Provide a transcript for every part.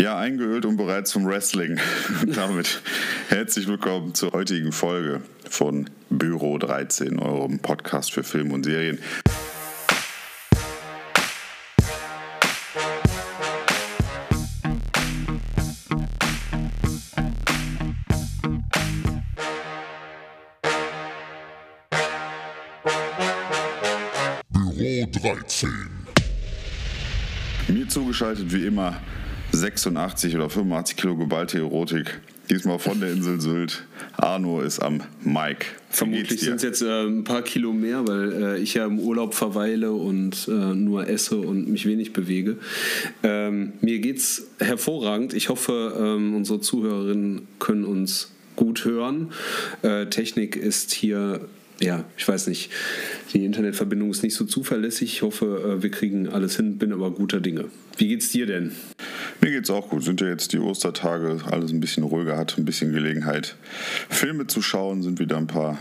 Ja, eingeölt und bereit zum Wrestling. damit herzlich willkommen zur heutigen Folge von Büro 13, eurem Podcast für Film und Serien. Büro 13. Mir zugeschaltet wie immer 86 oder 85 Kilo geballte Erotik. Diesmal von der Insel Sylt. Arno ist am Mike. Vermutlich sind es jetzt äh, ein paar Kilo mehr, weil äh, ich ja im Urlaub verweile und äh, nur esse und mich wenig bewege. Ähm, mir geht's hervorragend. Ich hoffe, ähm, unsere Zuhörerinnen können uns gut hören. Äh, Technik ist hier ja, ich weiß nicht, die Internetverbindung ist nicht so zuverlässig. Ich hoffe, äh, wir kriegen alles hin, bin aber guter Dinge. Wie geht's dir denn? Mir geht's auch gut. Sind ja jetzt die Ostertage, alles ein bisschen ruhiger, hat ein bisschen Gelegenheit, Filme zu schauen, sind wieder ein paar.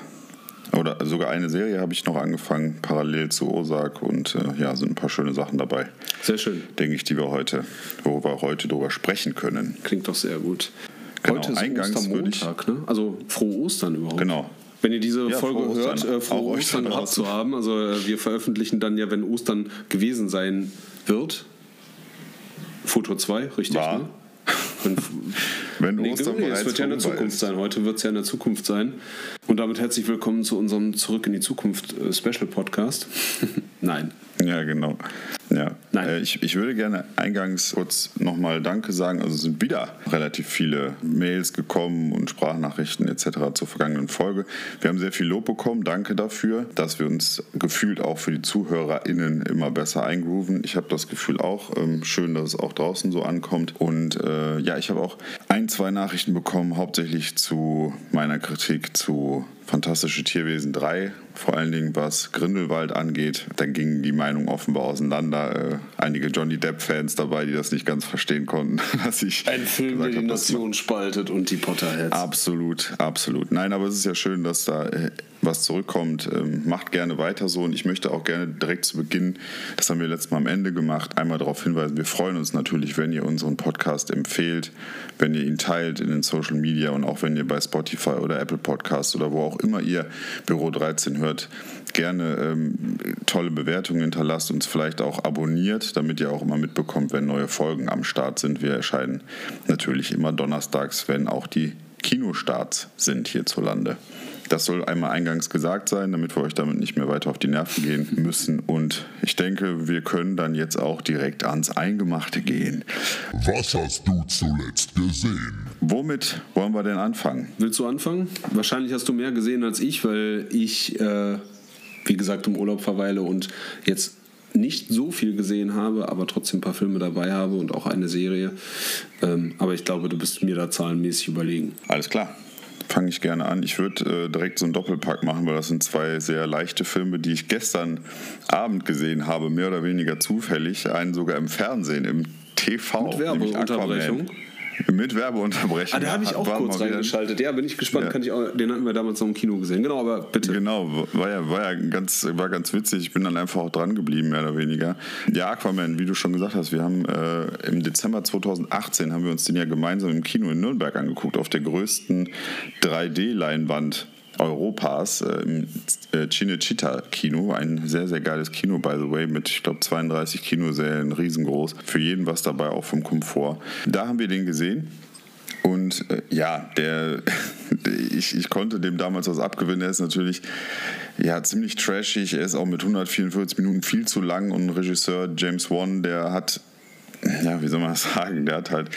Oder sogar eine Serie habe ich noch angefangen, parallel zu Osak und äh, ja, sind ein paar schöne Sachen dabei. Sehr schön. Denke ich, die wir heute, worüber wir heute drüber sprechen können. Klingt doch sehr gut. Genau, Heute ist eingangs Ostermontag, ne? Also frohe Ostern überhaupt. Genau. Wenn ihr diese Ja, Folge frohe hört, äh, frohe Ostern gehabt draußen. zu haben. Also äh, wir veröffentlichen dann ja, wenn Ostern gewesen sein wird. Foto 2, richtig, War. ne? Wenn, nee, Ostern nee, bereits es wird ja in der Zukunft ist. sein. Heute wird es ja in der Zukunft sein. Und damit herzlich willkommen zu unserem Zurück in die Zukunft äh, Special Podcast. Nein. Ja, genau. Ja. Nein. Äh, ich, ich würde gerne eingangs kurz nochmal Danke sagen. Also es sind wieder relativ viele Mails gekommen und Sprachnachrichten etc. zur vergangenen Folge. Wir haben sehr viel Lob bekommen. Danke dafür, dass wir uns gefühlt auch für die ZuhörerInnen immer besser eingrooven. Ich habe das Gefühl auch. Ähm, schön, dass es auch draußen so ankommt. Und äh, ja, ich habe auch ein, zwei Nachrichten bekommen, hauptsächlich zu meiner Kritik zu Fantastische Tierwesen 3, vor allen Dingen was Grindelwald angeht. Dann gingen die Meinungen offenbar auseinander. Äh, einige Johnny Depp-Fans dabei, die das nicht ganz verstehen konnten, dass ich Ein Film, der die Nation spaltet und die Potterheads. Absolut, absolut. Nein, aber es ist ja schön, dass da äh, was zurückkommt. Ähm, macht gerne weiter so und ich möchte auch gerne direkt zu Beginn, das haben wir letztes Mal am Ende gemacht, einmal darauf hinweisen, wir freuen uns natürlich, wenn ihr unseren Podcast empfehlt, wenn ihr ihn teilt in den Social Media und auch wenn ihr bei Spotify oder Apple Podcasts oder wo auch immer ihr Büro 13 hört, gerne ähm, tolle Bewertungen hinterlasst, uns vielleicht auch abonniert, damit ihr auch immer mitbekommt, wenn neue Folgen am Start sind. Wir erscheinen natürlich immer donnerstags, wenn auch die Kinostarts sind hierzulande. Das soll einmal eingangs gesagt sein, damit wir euch damit nicht mehr weiter auf die Nerven gehen müssen. Und ich denke, wir können dann jetzt auch direkt ans Eingemachte gehen. Was hast du zuletzt gesehen? Womit wollen wir denn anfangen? Willst du anfangen? Wahrscheinlich hast du mehr gesehen als ich, weil ich, äh, wie gesagt, im Urlaub verweile und jetzt nicht so viel gesehen habe, aber trotzdem ein paar Filme dabei habe und auch eine Serie. Ähm, aber ich glaube, du bist mir da zahlenmäßig überlegen. Alles klar. Fange ich gerne an. Ich würde äh, direkt so einen Doppelpack machen, weil das sind zwei sehr leichte Filme, die ich gestern Abend gesehen habe, mehr oder weniger zufällig. Einen sogar im Fernsehen, im TV. Mit Werbeunterbrechung? Aquaman. Mit Werbeunterbrechung. Ah, da habe ich auch kurz reingeschaltet. Ja, bin ich gespannt. Ja. Kann ich auch, den hatten wir damals noch im Kino gesehen. Genau, aber bitte. Genau, war ja, war ja ganz, war ganz witzig. Ich bin dann einfach auch dran geblieben, mehr oder weniger. Ja, Aquaman, wie du schon gesagt hast, wir haben äh, im Dezember 2018 haben wir uns den ja gemeinsam im Kino in Nürnberg angeguckt, auf der größten 3D-Leinwand Europas äh, im äh, Cinecittà Kino. Ein sehr, sehr geiles Kino, by the way, mit, ich glaube, 32 Kinosälen, riesengroß. Für jeden was dabei, auch vom Komfort. Da haben wir den gesehen. Und äh, ja, der, ich, ich konnte dem damals was abgewinnen. Er ist natürlich ja, ziemlich trashig. Er ist auch mit 144 Minuten viel zu lang. Und Regisseur James Wan, der hat, ja, wie soll man das sagen, der hat halt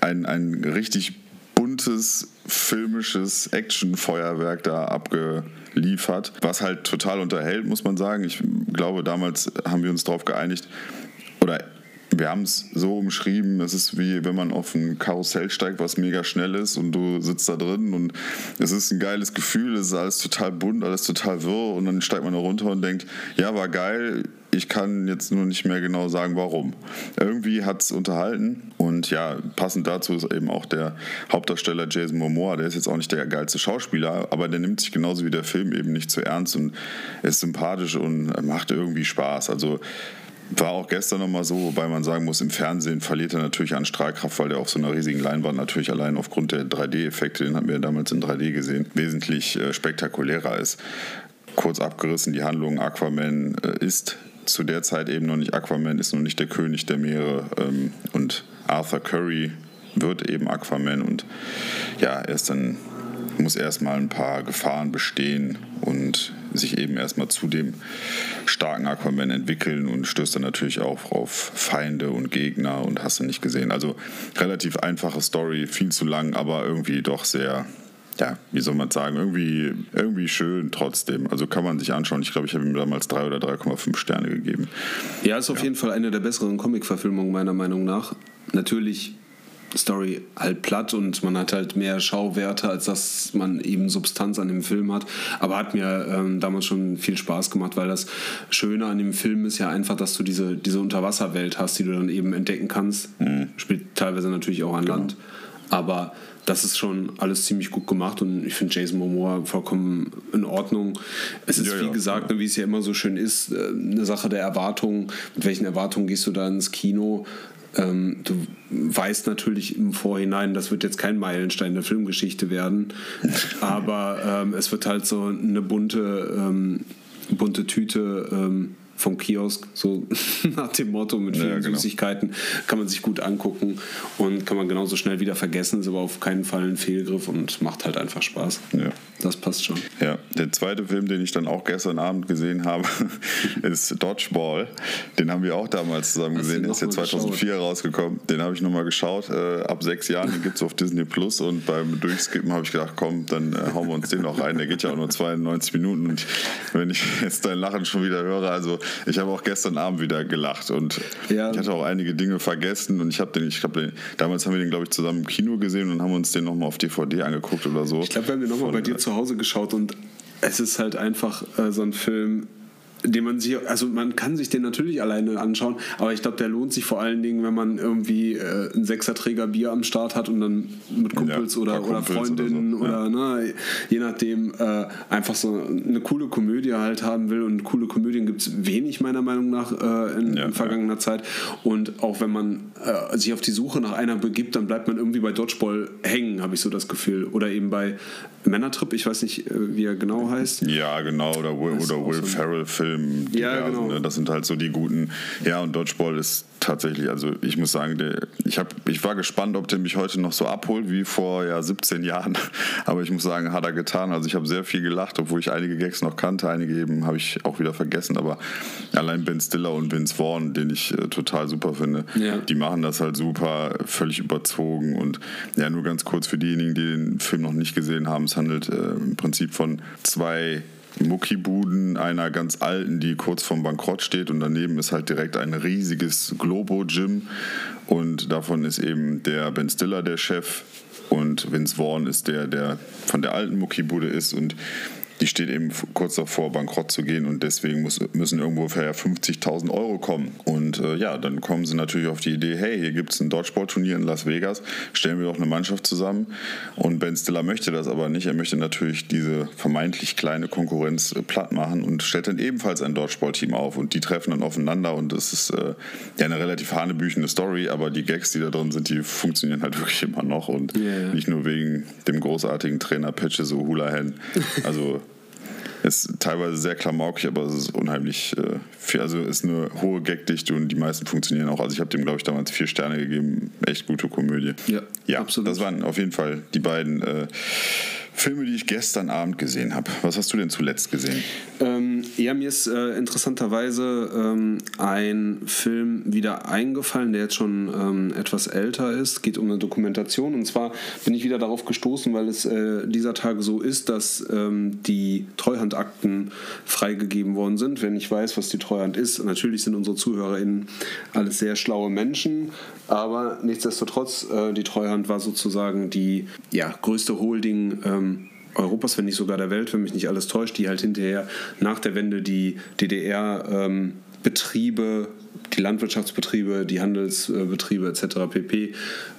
ein, ein richtig buntes, filmisches Actionfeuerwerk da abgeliefert, was halt total unterhält, muss man sagen. Ich glaube, damals haben wir uns darauf geeinigt, oder wir haben es so umschrieben, es ist wie wenn man auf ein Karussell steigt, was mega schnell ist und du sitzt da drin und es ist ein geiles Gefühl, es ist alles total bunt, alles total wirr und dann steigt man da runter und denkt, ja, war geil, ich kann jetzt nur nicht mehr genau sagen, warum. Irgendwie hat es unterhalten und ja, passend dazu ist eben auch der Hauptdarsteller Jason Momoa, der ist jetzt auch nicht der geilste Schauspieler, aber der nimmt sich genauso wie der Film eben nicht zu ernst und ist sympathisch und macht irgendwie Spaß. Also war auch gestern nochmal so, wobei man sagen muss, im Fernsehen verliert er natürlich an Strahlkraft, weil der auf so einer riesigen Leinwand natürlich allein aufgrund der 3D-Effekte, den hatten wir damals in 3D gesehen, wesentlich äh, spektakulärer ist. Kurz abgerissen, die Handlung Aquaman äh, ist zu der Zeit eben noch nicht Aquaman, ist noch nicht der König der Meere ähm, und Arthur Curry wird eben Aquaman und ja, er ist dann muss erstmal ein paar Gefahren bestehen und sich eben erstmal zu dem starken Aquaman entwickeln und stößt dann natürlich auch auf Feinde und Gegner und hast du nicht gesehen. Also relativ einfache Story, viel zu lang, aber irgendwie doch sehr, ja, wie soll man sagen, irgendwie, irgendwie schön trotzdem. Also kann man sich anschauen. Ich glaube, ich habe ihm damals 3 oder 3,5 Sterne gegeben. Ja, ist auf ja. jeden Fall eine der besseren Comic-Verfilmungen meiner Meinung nach. Natürlich Story halt platt und man hat halt mehr Schauwerte, als dass man eben Substanz an dem Film hat. Aber hat mir ähm, damals schon viel Spaß gemacht, weil das Schöne an dem Film ist ja einfach, dass du diese, diese Unterwasserwelt hast, die du dann eben entdecken kannst. Mhm. Spielt teilweise natürlich auch an genau. Land. Aber das ist schon alles ziemlich gut gemacht und ich finde Jason Momoa vollkommen in Ordnung. Es ist, ja, wie ja, gesagt, ja. wie es ja immer so schön ist, äh, eine Sache der Erwartungen. Mit welchen Erwartungen gehst du da ins Kino? Ähm, du weißt natürlich im Vorhinein, das wird jetzt kein Meilenstein der Filmgeschichte werden, aber ähm, es wird halt so eine bunte, ähm, bunte Tüte ähm, vom Kiosk, so nach dem Motto mit vielen ja, genau. Süßigkeiten, kann man sich gut angucken und kann man genauso schnell wieder vergessen, ist aber auf keinen Fall ein Fehlgriff und macht halt einfach Spaß. Ja. Das passt schon. Ja, der zweite Film, den ich dann auch gestern Abend gesehen habe, ist Dodgeball. Den haben wir auch damals zusammen Hast gesehen. Der ist ja 2004 geschaut? rausgekommen. Den habe ich nochmal geschaut. Äh, ab sechs Jahren, den gibt es auf Disney Plus und beim Durchskippen habe ich gedacht, komm, dann äh, hauen wir uns den noch rein. Der geht ja auch nur 92 Minuten und wenn ich jetzt dein Lachen schon wieder höre, also ich habe auch gestern Abend wieder gelacht und ja. ich hatte auch einige Dinge vergessen und ich habe den, ich glaube, damals haben wir den, glaube ich, zusammen im Kino gesehen und haben uns den nochmal auf DVD angeguckt oder so. Ich glaube, wir haben den nochmal bei dir zu Hause geschaut und es ist halt einfach äh, so ein Film, den man sich, also man kann sich den natürlich alleine anschauen, aber ich glaube, der lohnt sich vor allen Dingen, wenn man irgendwie äh, einen Sechserträger Bier am Start hat und dann mit Kumpels ja, oder, Kumpels oder Freundinnen oder, so. oder ne, je nachdem äh, einfach so eine coole Komödie halt haben will und coole Komödien gibt es wenig meiner Meinung nach äh, in, ja, in, vergangener. Zeit und auch wenn man äh, sich auf die Suche nach einer begibt, dann bleibt man irgendwie bei Dodgeball hängen, habe ich so das Gefühl oder eben bei Männertrip, ich weiß nicht, äh, wie er genau heißt. Ja, genau, oder, oder Will so Ferrell Film. Ja, genau. Ne? Das sind halt so die guten. Ja, und Dodgeball ist tatsächlich, also ich muss sagen, der, ich, hab, ich war gespannt, ob der mich heute noch so abholt wie vor ja, 17 Jahren. Aber ich muss sagen, hat er getan. Also ich habe sehr viel gelacht, obwohl ich einige Gags noch kannte. Einige eben habe ich auch wieder vergessen. Aber allein Ben Stiller und Vince Vaughn, den ich äh, total super finde, ja. die machen das halt super, völlig überzogen. Und ja, nur ganz kurz für diejenigen, die den Film noch nicht gesehen haben, es handelt äh, im Prinzip von zwei Muckibuden einer ganz alten, die kurz vorm Bankrott steht und daneben ist halt direkt ein riesiges Globo-Gym und davon ist eben der Ben Stiller der Chef und Vince Vaughn ist der, der von der alten Muckibude ist und die steht eben kurz davor, bankrott zu gehen und deswegen muss, müssen irgendwo für 50.000 Euro kommen. Und äh, ja, dann kommen sie natürlich auf die Idee, hey, hier gibt es ein Dodgeball-Turnier in Las Vegas, stellen wir doch eine Mannschaft zusammen. Und Ben Stiller möchte das aber nicht. Er möchte natürlich diese vermeintlich kleine Konkurrenz äh, platt machen und stellt dann ebenfalls ein Dodgeball-Team auf. Und die treffen dann aufeinander und das ist äh, ja eine relativ hanebüchene Story, aber die Gags, die da drin sind, die funktionieren halt wirklich immer noch und yeah. nicht nur wegen dem großartigen Trainer Patches O'Hulahan. Also ist teilweise sehr klamaukig, aber es ist unheimlich äh, viel. Also ist eine hohe Gagdichte und die meisten funktionieren auch. Also ich habe dem, glaube ich, damals vier Sterne gegeben. Echt gute Komödie. Ja, ja absolut. Das waren auf jeden Fall die beiden äh, Filme, die ich gestern Abend gesehen habe. Was hast du denn zuletzt gesehen? Ähm, ja, mir ist äh, interessanterweise ähm, ein Film wieder eingefallen, der jetzt schon ähm, etwas älter ist. Geht um eine Dokumentation. Und zwar bin ich wieder darauf gestoßen, weil es äh, dieser Tage so ist, dass ähm, die Treuhandakten freigegeben worden sind. Wenn ich weiß, was die Treuhand ist, natürlich sind unsere ZuhörerInnen alles sehr schlaue Menschen, aber nichtsdestotrotz, äh, die Treuhand war sozusagen die ja, größte Holding ähm, Europas, wenn nicht sogar der Welt, wenn mich nicht alles täuscht, die halt hinterher nach der Wende die DDR-Betriebe die Landwirtschaftsbetriebe, die Handelsbetriebe etc. pp.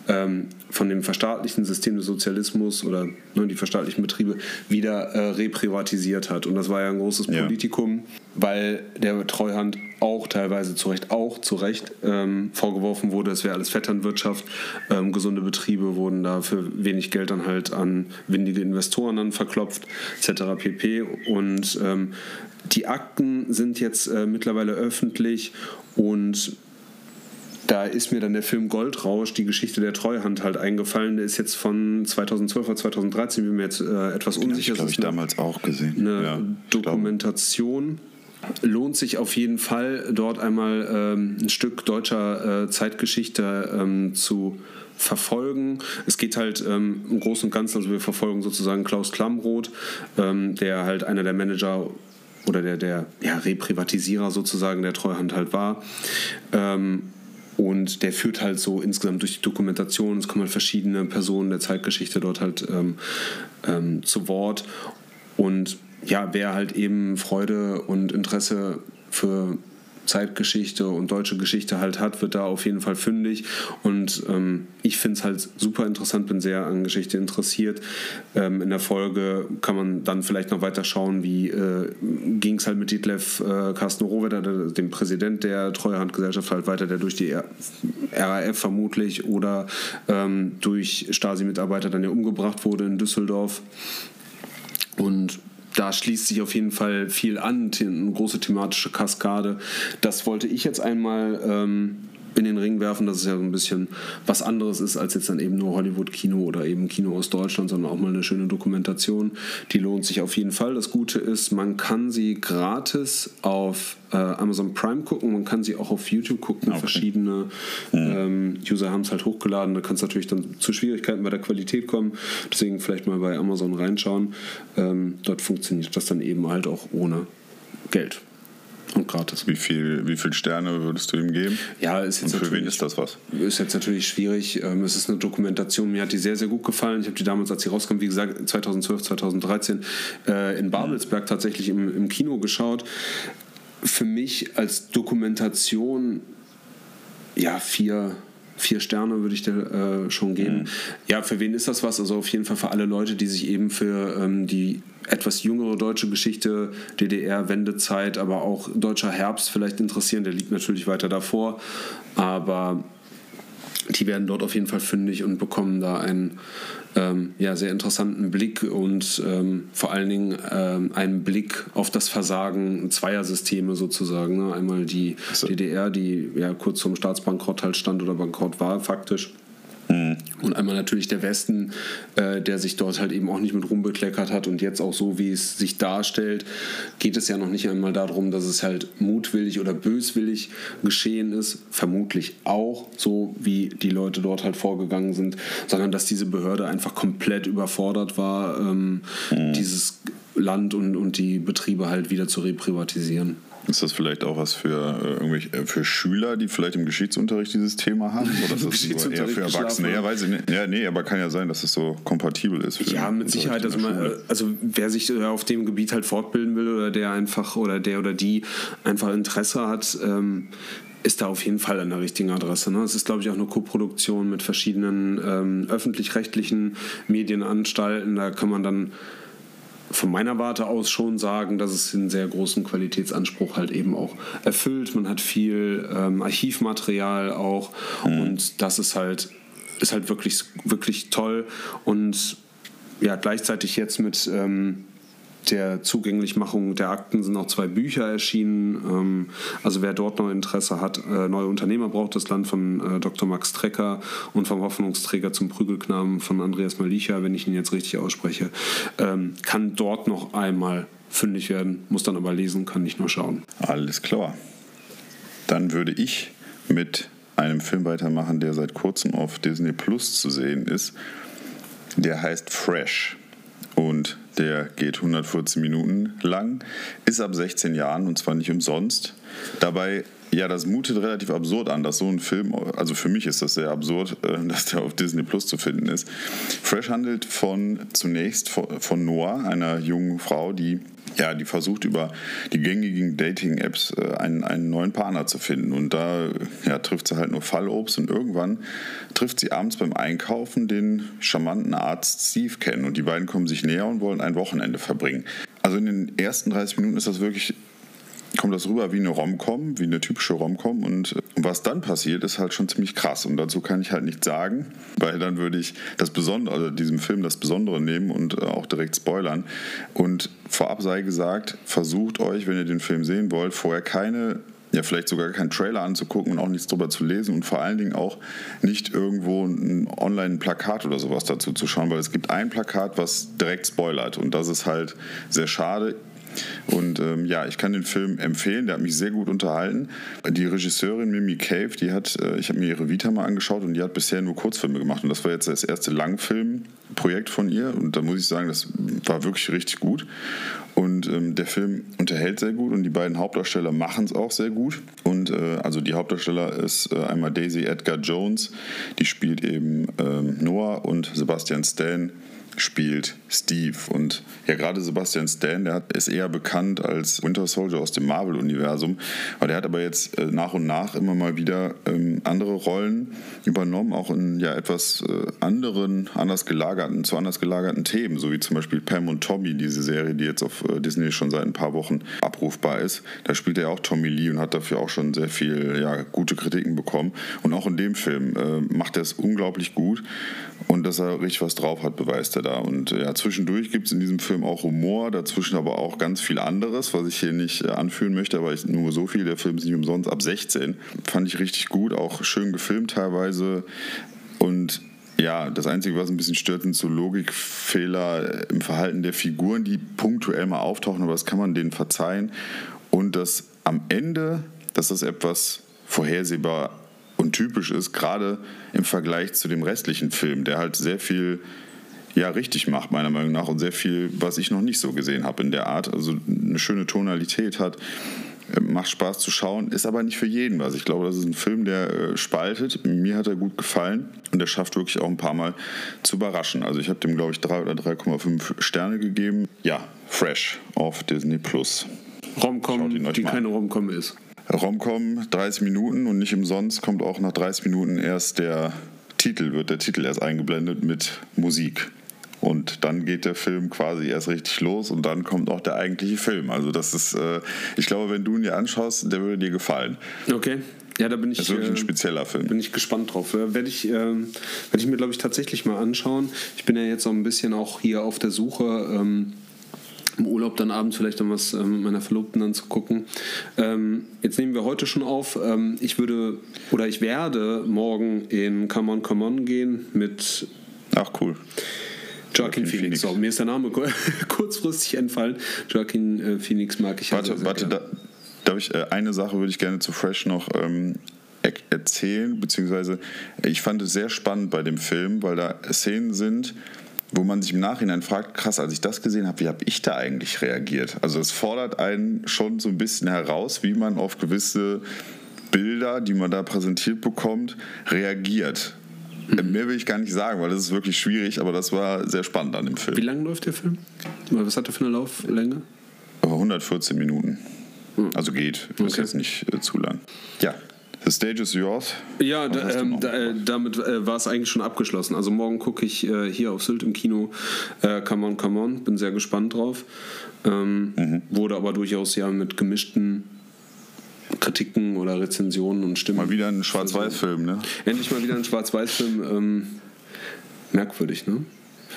Ähm, von dem verstaatlichten System des Sozialismus oder ne, die verstaatlichten Betriebe wieder äh, reprivatisiert hat. Und das war ja ein großes ja. Politikum, weil der Treuhand auch teilweise zu Recht, auch zu Recht ähm, vorgeworfen wurde, es wäre alles Vetternwirtschaft. Ähm, gesunde Betriebe wurden da für wenig Geld dann halt an windige Investoren dann verklopft, etc. pp. Und ähm, die Akten sind jetzt äh, mittlerweile öffentlich und da ist mir dann der Film Goldrausch, die Geschichte der Treuhand halt eingefallen. Der ist jetzt von 2012 oder 2013, bin mir jetzt äh, etwas unsicher. Das habe ich damals auch gesehen. Eine ja, Dokumentation. Lohnt sich auf jeden Fall, dort einmal ähm, ein Stück deutscher äh, Zeitgeschichte ähm, zu verfolgen. Es geht halt ähm, im Großen und Ganzen, also wir verfolgen sozusagen Klaus Klamroth, ähm, der halt einer der Manager oder der, der ja, Reprivatisierer sozusagen der Treuhand halt war. Ähm, und der führt halt so insgesamt durch die Dokumentation, es kommen halt verschiedene Personen der Zeitgeschichte dort halt ähm, ähm, zu Wort. Und ja, wer halt eben Freude und Interesse für Zeitgeschichte und deutsche Geschichte halt hat, wird da auf jeden Fall fündig. Und ähm, ich finde es halt super interessant, bin sehr an Geschichte interessiert. Ähm, in der Folge kann man dann vielleicht noch weiter schauen, wie äh, ging es halt mit Dietlev äh, Carsten Rohwetter, dem Präsident der Treuhandgesellschaft, halt weiter, der durch die RAF vermutlich oder ähm, durch Stasi-Mitarbeiter dann ja umgebracht wurde in Düsseldorf. Und da schließt sich auf jeden Fall viel an, eine große thematische Kaskade. Das wollte ich jetzt einmal ähm, in den Ring werfen, dass es ja so ein bisschen was anderes ist als jetzt dann eben nur Hollywood-Kino oder eben Kino aus Deutschland, sondern auch mal eine schöne Dokumentation. Die lohnt sich auf jeden Fall. Das Gute ist, man kann sie gratis auf äh, Amazon Prime gucken, man kann sie auch auf YouTube gucken. Okay. Verschiedene ähm, User haben es halt hochgeladen. Da kann es natürlich dann zu Schwierigkeiten bei der Qualität kommen. Deswegen vielleicht mal bei Amazon reinschauen. Ähm, dort funktioniert das dann eben halt auch ohne Geld. Und gratis. Wie viel, wie viele Sterne würdest du ihm geben? Ja, ist jetzt Und für wen ist das was? Ist jetzt natürlich schwierig. Ähm, es ist eine Dokumentation, mir hat die sehr, sehr gut gefallen. Ich habe die damals, als sie rauskam, wie gesagt, 2012, 2013 äh, in Babelsberg tatsächlich im, im Kino geschaut. Für mich als Dokumentation ja vier vier Sterne würde ich dir äh, schon geben. Mhm. Ja, für wen ist das was? Also auf jeden Fall für alle Leute, die sich eben für ähm, die etwas jüngere deutsche Geschichte, DDR, Wendezeit, aber auch deutscher Herbst vielleicht interessieren. Der liegt natürlich weiter davor, aber die werden dort auf jeden Fall fündig und bekommen da einen ähm, ja, sehr interessanten Blick und ähm, vor allen Dingen ähm, einen Blick auf das Versagen zweier Systeme sozusagen. Ne? Einmal die so. DDR, die ja kurz zum Staatsbankrott halt stand oder bankrott war faktisch Mhm. Und einmal natürlich der Westen, äh, der sich dort halt eben auch nicht mit rumbekleckert hat. Und jetzt auch so, wie es sich darstellt, geht es ja noch nicht einmal darum, dass es halt mutwillig oder böswillig geschehen ist. Vermutlich auch, so wie die Leute dort halt vorgegangen sind, sondern dass diese Behörde einfach komplett überfordert war, ähm, mhm. dieses Land und, und die Betriebe halt wieder zu reprivatisieren. Ist das vielleicht auch was für, äh, irgendwelche, äh, für Schüler, die vielleicht im Geschichtsunterricht dieses Thema haben? Oder ist das eher für Erwachsene? Ja, weiß ich nicht. Ja, nee, aber kann ja sein, dass es so kompatibel ist. ja, mit Sicherheit. Also, man, also wer sich äh, auf dem Gebiet halt fortbilden will oder der einfach oder der oder die einfach Interesse hat, ähm, ist da auf jeden Fall an der richtigen Adresse. Ne? Es ist, glaube ich, auch eine Koproduktion mit verschiedenen ähm, öffentlich-rechtlichen Medienanstalten. Da kann man dann von meiner Warte aus schon sagen, dass es einen sehr großen Qualitätsanspruch halt eben auch erfüllt. Man hat viel ähm, Archivmaterial auch mhm. und das ist halt, ist halt wirklich, wirklich toll. Und ja, gleichzeitig jetzt mit ähm, der Zugänglichmachung der Akten sind auch zwei Bücher erschienen. Ähm, also wer dort noch Interesse hat, äh, neue Unternehmer braucht das Land von äh, Dr. Max Trecker und vom Hoffnungsträger zum Prügelknaben von Andreas Malicha, wenn ich ihn jetzt richtig ausspreche, ähm, kann dort noch einmal fündig werden, muss dann aber lesen, kann nicht nur schauen. Alles klar. Dann würde ich mit einem Film weitermachen, der seit kurzem auf Disney Plus zu sehen ist. Der heißt Fresh. Und der geht 114 Minuten lang, ist ab 16 Jahren und zwar nicht umsonst. Dabei, ja, das mutet relativ absurd an, dass so ein Film, also für mich ist das sehr absurd, äh, dass der auf Disney Plus zu finden ist. Fresh handelt von zunächst von Noah, einer jungen Frau, die ja, die versucht über die gängigen Dating-Apps äh, einen, einen neuen Partner zu finden. Und da ja, trifft sie halt nur Fallobst und irgendwann trifft sie abends beim Einkaufen den charmanten Arzt Steve kennen und die beiden kommen sich näher und wollen ein Wochenende verbringen. Also in den ersten 30 Minuten ist das wirklich kommt das rüber wie eine Romcom, wie eine typische Romcom. Und was dann passiert, ist halt schon ziemlich krass. Und dazu kann ich halt nichts sagen, weil dann würde ich das Besondere, also diesem Film das Besondere nehmen und äh, auch direkt spoilern. Und vorab sei gesagt, versucht euch, wenn ihr den Film sehen wollt, vorher keine ja, vielleicht sogar keinen Trailer anzugucken und auch nichts drüber zu lesen und vor allen Dingen auch nicht irgendwo ein Online-Plakat oder sowas dazu zu schauen, weil es gibt ein Plakat, was direkt spoilert. Und das ist halt sehr schade. Und ähm, ja, ich kann den Film empfehlen, der hat mich sehr gut unterhalten. Die Regisseurin Mimi Cave, die hat, äh, ich habe mir ihre Vita mal angeschaut und die hat bisher nur Kurzfilme gemacht. Und das war jetzt das erste Langfilmprojekt von ihr. Und da muss ich sagen, das war wirklich richtig gut. Und ähm, der Film unterhält sehr gut und die beiden Hauptdarsteller machen es auch sehr gut. Und äh, also die Hauptdarsteller ist äh, einmal Daisy Edgar Jones, die spielt eben ähm, Noah und Sebastian Stan spielt Steve. Und ja, gerade Sebastian Stan, der ist eher bekannt als Winter Soldier aus dem Marvel-Universum. Aber der hat aber jetzt äh, nach und nach immer mal wieder ähm, andere Rollen übernommen, auch in ja etwas äh, anderen, anders gelagerten, zu anders gelagerten Themen, so wie zum Beispiel Pam und Tommy, diese Serie, die jetzt auf äh, Disney schon seit ein paar Wochen abrufbar ist. Da spielt er auch Tommy Lee und hat dafür auch schon sehr viel ja, gute Kritiken bekommen. Und auch in dem Film äh, macht er es unglaublich gut. Und dass er richtig was drauf hat, beweist er da. Und ja, zwischendurch gibt es in diesem Film auch Humor, dazwischen aber auch ganz viel anderes, was ich hier nicht äh, anführen möchte, aber ich, nur so viel. Der Film ist nicht umsonst ab 16. Fand ich richtig gut, auch schön gefilmt teilweise. Und ja, das Einzige, was ein bisschen stört, sind so Logikfehler im Verhalten der Figuren, die punktuell mal auftauchen, aber das kann man denen verzeihen. Und dass am Ende, dass das etwas vorhersehbar und typisch ist, gerade im Vergleich zu dem restlichen Film, der halt sehr viel ja, richtig macht, meiner Meinung nach, und sehr viel, was ich noch nicht so gesehen habe in der Art. Also eine schöne Tonalität hat, äh, macht Spaß zu schauen, ist aber nicht für jeden was. Ich glaube, das ist ein Film, der äh, spaltet. Mir hat er gut gefallen und der schafft wirklich auch ein paar Mal zu überraschen. Also ich habe dem, glaube ich, 3 oder 3,5 Sterne gegeben. Ja, Fresh auf Disney Plus. Romcom, die keine Romcom ist. Romcom 30 Minuten und nicht umsonst kommt auch nach 30 Minuten erst der Titel, wird der Titel erst eingeblendet mit Musik. Und dann geht der Film quasi erst richtig los und dann kommt auch der eigentliche Film. Also das ist, äh, ich glaube, wenn du ihn dir anschaust, der würde dir gefallen. Okay. Ja, da bin ich. Das ist wirklich ein äh, spezieller Film. Bin ich gespannt drauf. Äh, werde ich, äh, werd ich mir, glaube ich, tatsächlich mal anschauen. Ich bin ja jetzt auch ein bisschen auch hier auf der Suche. Ähm im Urlaub dann abends vielleicht dann was ähm, mit meiner Verlobten dann zu gucken. Ähm, jetzt nehmen wir heute schon auf. Ähm, ich würde oder ich werde morgen in Come On Come On gehen mit. Ach cool. Joaquin Phoenix. Phoenix. So, mir ist der Name kurzfristig entfallen. Joaquin äh, Phoenix mag ich Warte, also warte, da, darf ich, äh, eine Sache würde ich gerne zu Fresh noch ähm, erzählen, beziehungsweise ich fand es sehr spannend bei dem Film, weil da Szenen sind, wo man sich im Nachhinein fragt, krass, als ich das gesehen habe, wie habe ich da eigentlich reagiert? Also es fordert einen schon so ein bisschen heraus, wie man auf gewisse Bilder, die man da präsentiert bekommt, reagiert. Mhm. Mehr will ich gar nicht sagen, weil das ist wirklich schwierig, aber das war sehr spannend an dem Film. Wie lange läuft der Film? Was hat er für eine Lauflänge? 114 Minuten. Mhm. Also geht, ist okay. jetzt nicht äh, zu lang. Ja, The stage is yours. Ja, da, ähm, da, äh, damit äh, war es eigentlich schon abgeschlossen. Also morgen gucke ich äh, hier auf Sylt im Kino äh, Come On, Come On. Bin sehr gespannt drauf. Ähm, mhm. Wurde aber durchaus ja mit gemischten Kritiken oder Rezensionen und Stimmen. Mal wieder ein Schwarz-Weiß-Film, ne? Endlich mal wieder ein Schwarz-Weiß-Film. Ähm, merkwürdig, ne?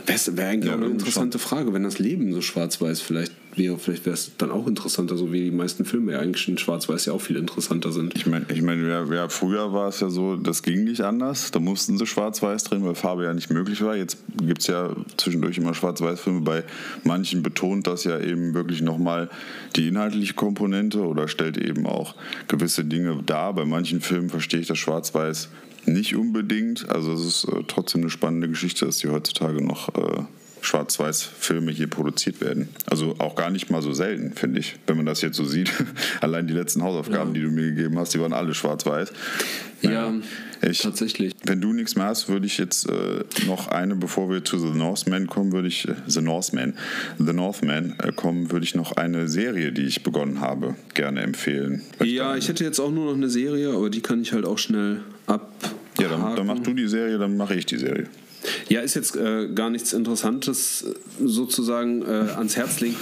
Wäre eigentlich ja, auch eine interessante schon. Frage, wenn das Leben so schwarz-weiß vielleicht wäre. Vielleicht wäre es dann auch interessanter, so wie die meisten Filme ja eigentlich in schwarz-weiß ja auch viel interessanter sind. Ich meine, ich mein, ja, ja, früher war es ja so, das ging nicht anders. Da mussten sie schwarz-weiß drehen, weil Farbe ja nicht möglich war. Jetzt gibt es ja zwischendurch immer schwarz-weiß-Filme. Bei manchen betont das ja eben wirklich nochmal die inhaltliche Komponente oder stellt eben auch gewisse Dinge dar. Bei manchen Filmen verstehe ich das schwarz-weiß nicht unbedingt. Also es ist äh, trotzdem eine spannende Geschichte, dass die heutzutage noch äh, Schwarz-Weiß-Filme hier produziert werden. Also auch gar nicht mal so selten, finde ich, wenn man das jetzt so sieht. Allein die letzten Hausaufgaben, ja. die du mir gegeben hast, die waren alle schwarz-weiß. Ja, ich, tatsächlich. Wenn du nichts mehr hast, würde ich jetzt äh, noch eine, bevor wir zu The Northman kommen, würde ich, äh, The Northman, The Northman äh, kommen, würde ich noch eine Serie, die ich begonnen habe, gerne empfehlen. Ja, ich hätte jetzt auch nur noch eine Serie, aber die kann ich halt auch schnell ab. Ja, dann, dann mach du die Serie, dann mache ich die Serie. Ja, ist jetzt äh, gar nichts Interessantes äh, sozusagen äh, ans Herz legen.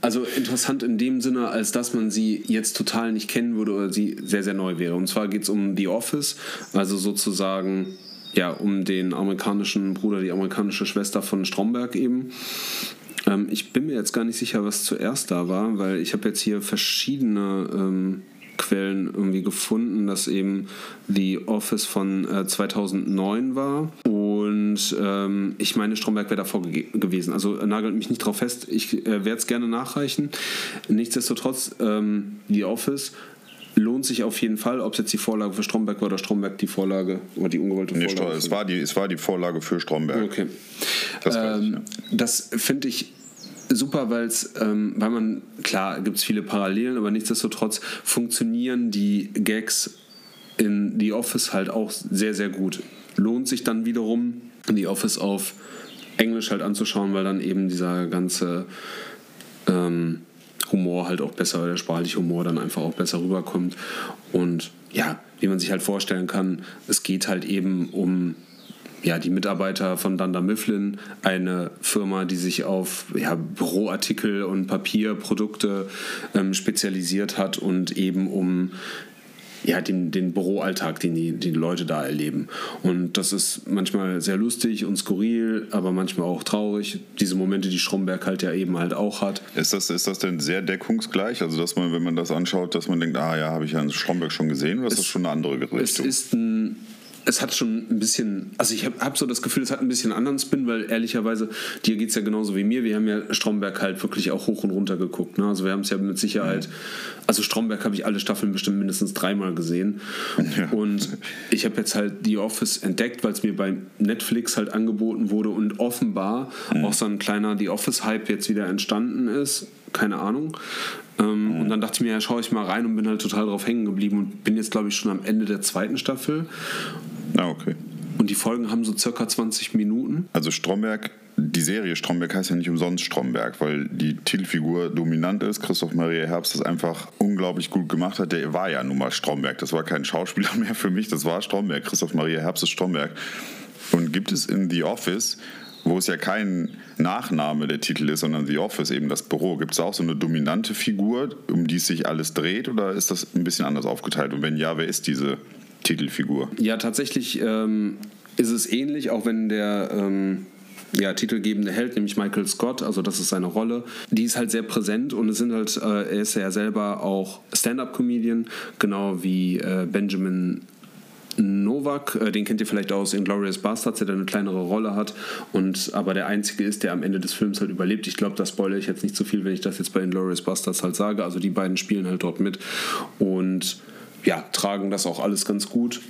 Also interessant in dem Sinne, als dass man sie jetzt total nicht kennen würde oder sie sehr, sehr neu wäre. Und zwar geht es um The Office, also sozusagen ja, um den amerikanischen Bruder, die amerikanische Schwester von Stromberg eben. Ähm, ich bin mir jetzt gar nicht sicher, was zuerst da war, weil ich habe jetzt hier verschiedene ähm, Quellen irgendwie gefunden, dass eben The Office von äh, 2009 war. Und ähm, ich meine, Stromberg wäre davor ge gewesen. Also nagelt mich nicht drauf fest. Ich äh, werde es gerne nachreichen. Nichtsdestotrotz, ähm, The Office lohnt sich auf jeden Fall, ob es jetzt die Vorlage für Stromberg war oder Stromberg die Vorlage oder die ungewollte nee, Vorlage. Es war, die, es war die Vorlage für Stromberg. Okay. Das, ähm, ja. das finde ich super, weil's, ähm, weil man, klar, gibt es viele Parallelen, aber nichtsdestotrotz funktionieren die Gags in The Office halt auch sehr, sehr gut. Lohnt sich dann wiederum, The Office auf Englisch halt anzuschauen, weil dann eben dieser ganze ähm, Humor halt auch besser, der sprachliche Humor dann einfach auch besser rüberkommt. Und ja, wie man sich halt vorstellen kann, es geht halt eben um ja, die Mitarbeiter von Dunder Mifflin, eine Firma, die sich auf ja, Büroartikel und Papierprodukte ähm, spezialisiert hat und eben um ja, den, den Büroalltag, den die, die Leute da erleben. Und das ist manchmal sehr lustig und skurril, aber manchmal auch traurig. Diese Momente, die Stromberg halt ja eben halt auch hat. Ist das, ist das denn sehr deckungsgleich? Also, dass man, wenn man das anschaut, dass man denkt, ah ja, habe ich ja in Stromberg schon gesehen, oder ist das schon eine andere Richtung? Es ist ein es hat schon ein bisschen, also ich habe hab so das Gefühl, es hat ein bisschen anderen Spin, weil ehrlicherweise, dir geht es ja genauso wie mir. Wir haben ja Stromberg halt wirklich auch hoch und runter geguckt. Ne? Also wir haben es ja mit Sicherheit, also Stromberg habe ich alle Staffeln bestimmt mindestens dreimal gesehen. Ja. Und ich habe jetzt halt The Office entdeckt, weil es mir bei Netflix halt angeboten wurde und offenbar mhm. auch so ein kleiner The Office-Hype jetzt wieder entstanden ist. Keine Ahnung. Ähm, mhm. Und dann dachte ich mir, ja, schaue ich mal rein und bin halt total drauf hängen geblieben und bin jetzt, glaube ich, schon am Ende der zweiten Staffel. Ah, okay. Und die Folgen haben so circa 20 Minuten. Also Stromberg, die Serie Stromberg heißt ja nicht umsonst Stromberg, weil die Titelfigur dominant ist. Christoph Maria Herbst das einfach unglaublich gut gemacht hat. Der war ja nun mal Stromberg. Das war kein Schauspieler mehr für mich, das war Stromberg. Christoph Maria Herbst ist Stromberg. Und gibt es in The Office wo es ja kein Nachname der Titel ist, sondern The Office, eben das Büro. Gibt es auch so eine dominante Figur, um die sich alles dreht, oder ist das ein bisschen anders aufgeteilt? Und wenn ja, wer ist diese Titelfigur? Ja, tatsächlich ähm, ist es ähnlich, auch wenn der. Ähm ja, titelgebende Held, nämlich Michael Scott, also das ist seine Rolle, die ist halt sehr präsent und es sind halt, äh, er ist ja selber auch Stand-up-Comedian, genau wie äh, Benjamin Novak, äh, den kennt ihr vielleicht aus Inglourious Bastards, der eine kleinere Rolle hat und aber der einzige ist, der am Ende des Films halt überlebt. Ich glaube, da spoilere ich jetzt nicht zu so viel, wenn ich das jetzt bei Inglourious Bastards halt sage. Also die beiden spielen halt dort mit und ja, tragen das auch alles ganz gut.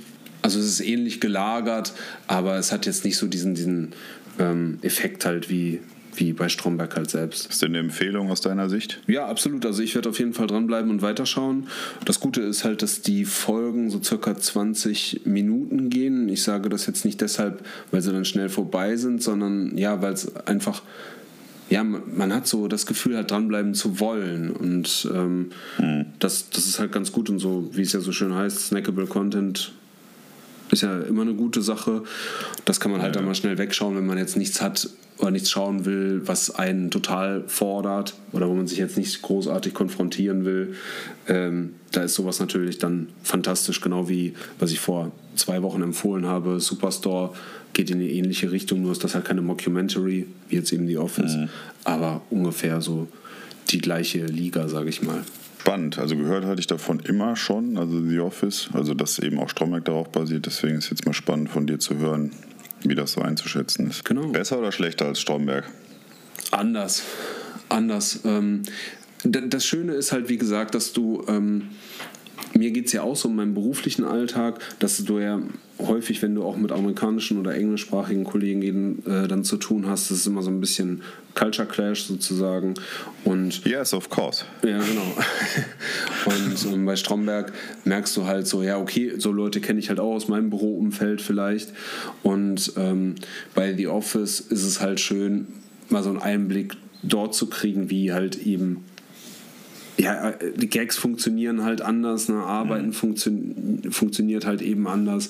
Also es ist ähnlich gelagert, aber es hat jetzt nicht so diesen, diesen ähm, Effekt halt wie, wie bei Stromberg halt selbst. Ist denn eine Empfehlung aus deiner Sicht? Ja, absolut. Also ich werde auf jeden Fall dranbleiben und weiterschauen. Das Gute ist halt, dass die Folgen so circa 20 Minuten gehen. Ich sage das jetzt nicht deshalb, weil sie dann schnell vorbei sind, sondern ja, weil es einfach ja, man hat so das Gefühl, halt dranbleiben zu wollen. Und ähm, mhm. das, das ist halt ganz gut und so, wie es ja so schön heißt, snackable Content ist ja immer eine gute Sache. Das kann man halt ja, dann mal schnell wegschauen, wenn man jetzt nichts hat oder nichts schauen will, was einen total fordert oder wo man sich jetzt nicht großartig konfrontieren will. Ähm, da ist sowas natürlich dann fantastisch, genau wie was ich vor zwei Wochen empfohlen habe. Superstore geht in eine ähnliche Richtung, nur ist das halt keine Mockumentary, wie jetzt eben The Office, mhm. aber ungefähr so die gleiche Liga, sage ich mal spannend. Also gehört hatte ich davon immer schon, also The Office, also dass eben auch Stromberg darauf basiert. Deswegen ist jetzt mal spannend von dir zu hören, wie das so einzuschätzen ist. Genau. Besser oder schlechter als Stromberg? Anders. Anders. Ähm, das Schöne ist halt, wie gesagt, dass du ähm, mir geht es ja auch so in meinem beruflichen Alltag, dass du ja häufig, wenn du auch mit amerikanischen oder englischsprachigen Kollegen äh, dann zu tun hast, das ist immer so ein bisschen Culture Clash sozusagen. Und yes, of course. Ja, genau. und ähm, bei Stromberg merkst du halt so, ja, okay, so Leute kenne ich halt auch aus meinem Büroumfeld vielleicht. Und ähm, bei The Office ist es halt schön, mal so einen Einblick dort zu kriegen, wie halt eben ja, die Gags funktionieren halt anders, ne? Arbeiten mhm. funktio funktioniert halt eben anders.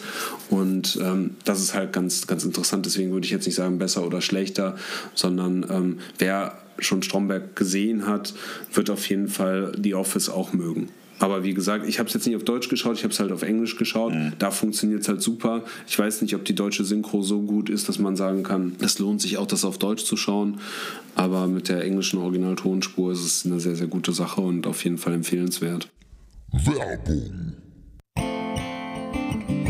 Und ähm, das ist halt ganz, ganz interessant. Deswegen würde ich jetzt nicht sagen, besser oder schlechter, sondern ähm, wer schon Stromberg gesehen hat, wird auf jeden Fall The Office auch mögen. Aber wie gesagt, ich habe es jetzt nicht auf Deutsch geschaut, ich habe es halt auf Englisch geschaut. Mhm. Da funktioniert es halt super. Ich weiß nicht, ob die deutsche Synchro so gut ist, dass man sagen kann, es lohnt sich auch, das auf Deutsch zu schauen. Aber mit der englischen Originaltonspur ist es eine sehr, sehr gute Sache und auf jeden Fall empfehlenswert. Werbung.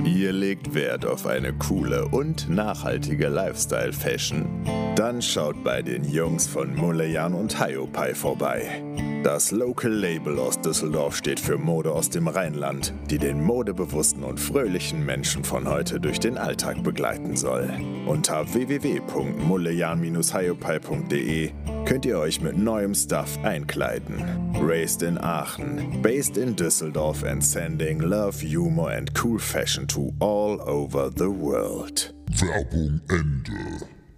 Ihr legt Wert auf eine coole und nachhaltige Lifestyle-Fashion? Dann schaut bei den Jungs von Mulejan und Hayopai vorbei. Das Local Label aus Düsseldorf steht für Mode aus dem Rheinland, die den modebewussten und fröhlichen Menschen von heute durch den Alltag begleiten soll. Unter www.mullejan-hayopai.de könnt ihr euch mit neuem Stuff einkleiden. Raised in Aachen, based in Düsseldorf and sending love, humor and cool fashion to all over the world. Werbung Ende.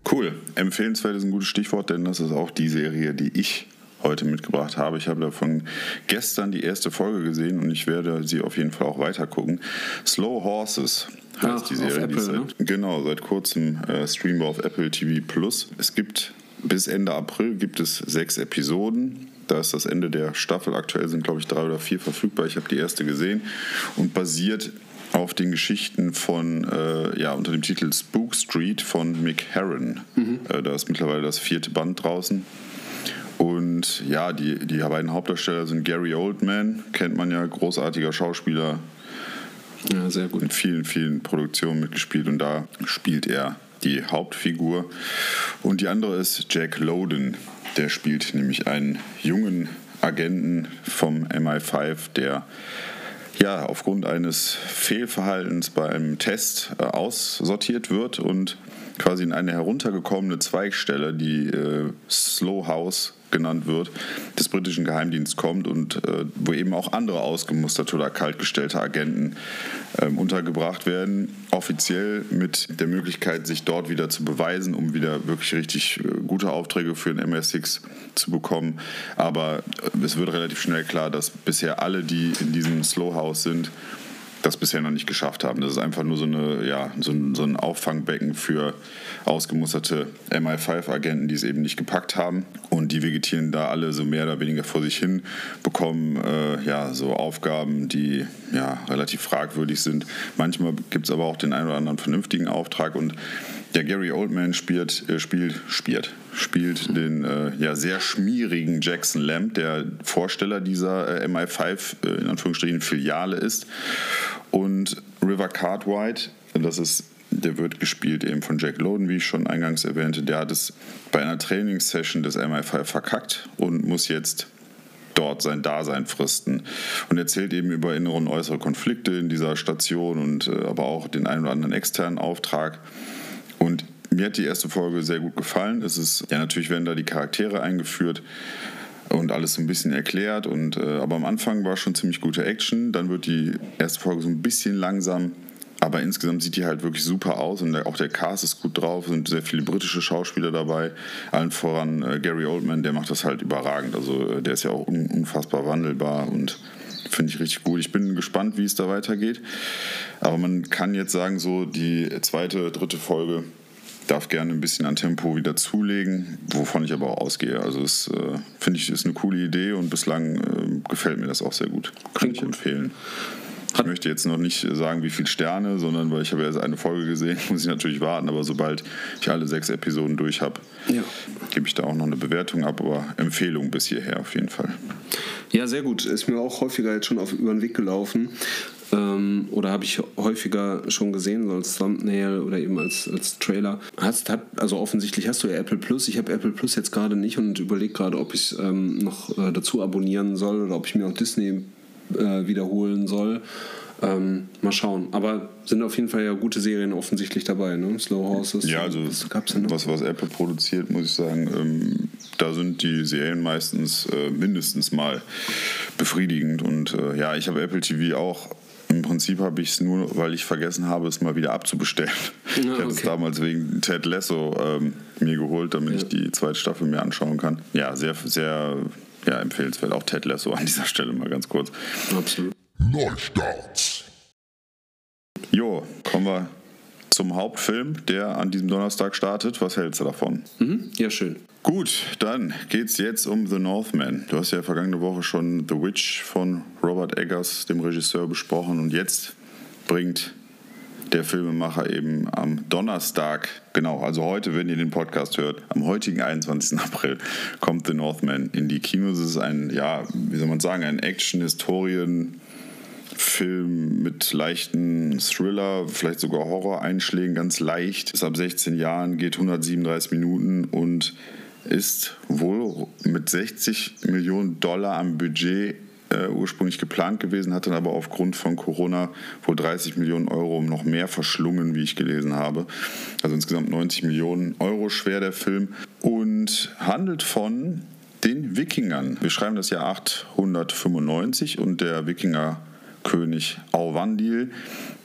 Cool. Empfehlenswert ist ein gutes Stichwort, denn das ist auch die Serie, die ich heute mitgebracht habe. Ich habe davon gestern die erste Folge gesehen und ich werde sie auf jeden Fall auch weiter gucken. Slow Horses heißt Ach, die Serie. Apple, seit, ne? Genau, seit kurzem äh, streambar auf Apple TV Plus. Es gibt bis Ende April gibt es sechs Episoden. Da ist das Ende der Staffel. Aktuell sind, glaube ich, drei oder vier verfügbar. Ich habe die erste gesehen und basiert auf den Geschichten von, äh, ja, unter dem Titel Spook Street von Mick Herron. Mhm. Äh, da ist mittlerweile das vierte Band draußen. Und ja, die, die beiden Hauptdarsteller sind Gary Oldman, kennt man ja, großartiger Schauspieler. Ja, sehr gut. In vielen, vielen Produktionen mitgespielt und da spielt er die Hauptfigur. Und die andere ist Jack Loden. Der spielt nämlich einen jungen Agenten vom MI5, der ja aufgrund eines Fehlverhaltens beim Test äh, aussortiert wird und quasi in eine heruntergekommene Zweigstelle, die äh, Slow House genannt wird, des britischen Geheimdienstes kommt und äh, wo eben auch andere ausgemusterte oder kaltgestellte Agenten äh, untergebracht werden, offiziell mit der Möglichkeit, sich dort wieder zu beweisen, um wieder wirklich richtig äh, gute Aufträge für den MSX zu bekommen. Aber äh, es wird relativ schnell klar, dass bisher alle, die in diesem Slow House sind, das bisher noch nicht geschafft haben. Das ist einfach nur so, eine, ja, so, so ein Auffangbecken für ausgemusterte MI5-Agenten, die es eben nicht gepackt haben. Und die vegetieren da alle so mehr oder weniger vor sich hin, bekommen äh, ja, so Aufgaben, die ja, relativ fragwürdig sind. Manchmal gibt es aber auch den einen oder anderen vernünftigen Auftrag und der Gary Oldman spielt, äh, spielt, spielt, spielt den äh, ja, sehr schmierigen Jackson Lamb, der Vorsteller dieser äh, MI5 äh, in Anführungsstrichen Filiale ist. Und River Cartwright, das ist der wird gespielt eben von Jack Loden, wie ich schon eingangs erwähnte. Der hat es bei einer Trainingssession des MI5 verkackt und muss jetzt dort sein Dasein fristen und erzählt eben über innere und äußere Konflikte in dieser Station und äh, aber auch den einen oder anderen externen Auftrag. Und mir hat die erste Folge sehr gut gefallen. Es ist, ja, natürlich werden da die Charaktere eingeführt und alles so ein bisschen erklärt. Und, äh, aber am Anfang war schon ziemlich gute Action. Dann wird die erste Folge so ein bisschen langsam. Aber insgesamt sieht die halt wirklich super aus und der, auch der Cast ist gut drauf, sind sehr viele britische Schauspieler dabei. Allen voran äh, Gary Oldman, der macht das halt überragend. Also äh, der ist ja auch un unfassbar wandelbar und finde ich richtig gut. Ich bin gespannt, wie es da weitergeht. Aber man kann jetzt sagen, so die zweite, dritte Folge darf gerne ein bisschen an Tempo wieder zulegen, wovon ich aber auch ausgehe. Also es äh, finde ich ist eine coole Idee und bislang äh, gefällt mir das auch sehr gut. Kann Klingt ich empfehlen. Ich möchte jetzt noch nicht sagen, wie viele Sterne, sondern weil ich habe erst eine Folge gesehen, muss ich natürlich warten. Aber sobald ich alle sechs Episoden durch habe, ja. gebe ich da auch noch eine Bewertung ab. Aber Empfehlung bis hierher auf jeden Fall. Ja, sehr gut. Ist mir auch häufiger jetzt schon auf, über den Weg gelaufen. Ähm, oder habe ich häufiger schon gesehen, so als Thumbnail oder eben als, als Trailer. Hast, hat, also offensichtlich hast du ja Apple Plus. Ich habe Apple Plus jetzt gerade nicht und überlege gerade, ob ich es ähm, noch äh, dazu abonnieren soll oder ob ich mir auch Disney äh, wiederholen soll. Ähm, mal schauen. Aber sind auf jeden Fall ja gute Serien offensichtlich dabei, ne? Slow Horses. Ja, also was gab's denn noch? was, was Apple produziert, muss ich sagen, ähm, da sind die Serien meistens äh, mindestens mal befriedigend. Und äh, ja, ich habe Apple TV auch. Im Prinzip habe ich es nur, weil ich vergessen habe, es mal wieder abzubestellen. ich hatte es okay. damals wegen Ted Lasso ähm, mir geholt, damit ich die zweite Staffel mir anschauen kann. Ja, sehr, sehr ja, empfehlenswert. Auch Ted Lasso an dieser Stelle mal ganz kurz. Absolut. Neustarts. Jo, kommen wir zum Hauptfilm, der an diesem Donnerstag startet. Was hältst du davon? Mhm. Ja, schön. Gut, dann geht's jetzt um The Northman. Du hast ja vergangene Woche schon The Witch von Robert Eggers, dem Regisseur, besprochen und jetzt bringt der Filmemacher eben am Donnerstag, genau, also heute, wenn ihr den Podcast hört, am heutigen 21. April kommt The Northman in die Kinos. Es ist ein, ja, wie soll man sagen, ein Action-Historien- Film mit leichten Thriller, vielleicht sogar Horror-Einschlägen, ganz leicht. Ist ab 16 Jahren, geht 137 Minuten und ist wohl mit 60 Millionen Dollar am Budget äh, ursprünglich geplant gewesen, hat dann aber aufgrund von Corona wohl 30 Millionen Euro noch mehr verschlungen, wie ich gelesen habe. Also insgesamt 90 Millionen Euro schwer der Film und handelt von den Wikingern. Wir schreiben das Jahr 895 und der Wikingerkönig Auwandil,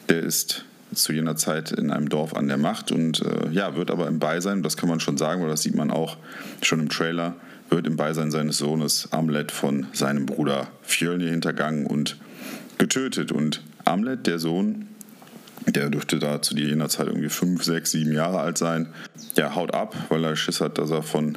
der ist zu jener Zeit in einem Dorf an der Macht und äh, ja, wird aber im Beisein, das kann man schon sagen, weil das sieht man auch schon im Trailer, wird im Beisein seines Sohnes Amlet von seinem Bruder Fjölnir hintergangen und getötet. Und Amlet, der Sohn, der dürfte da zu jener Zeit irgendwie fünf, sechs, sieben Jahre alt sein, ja, haut ab, weil er Schiss hat, dass er von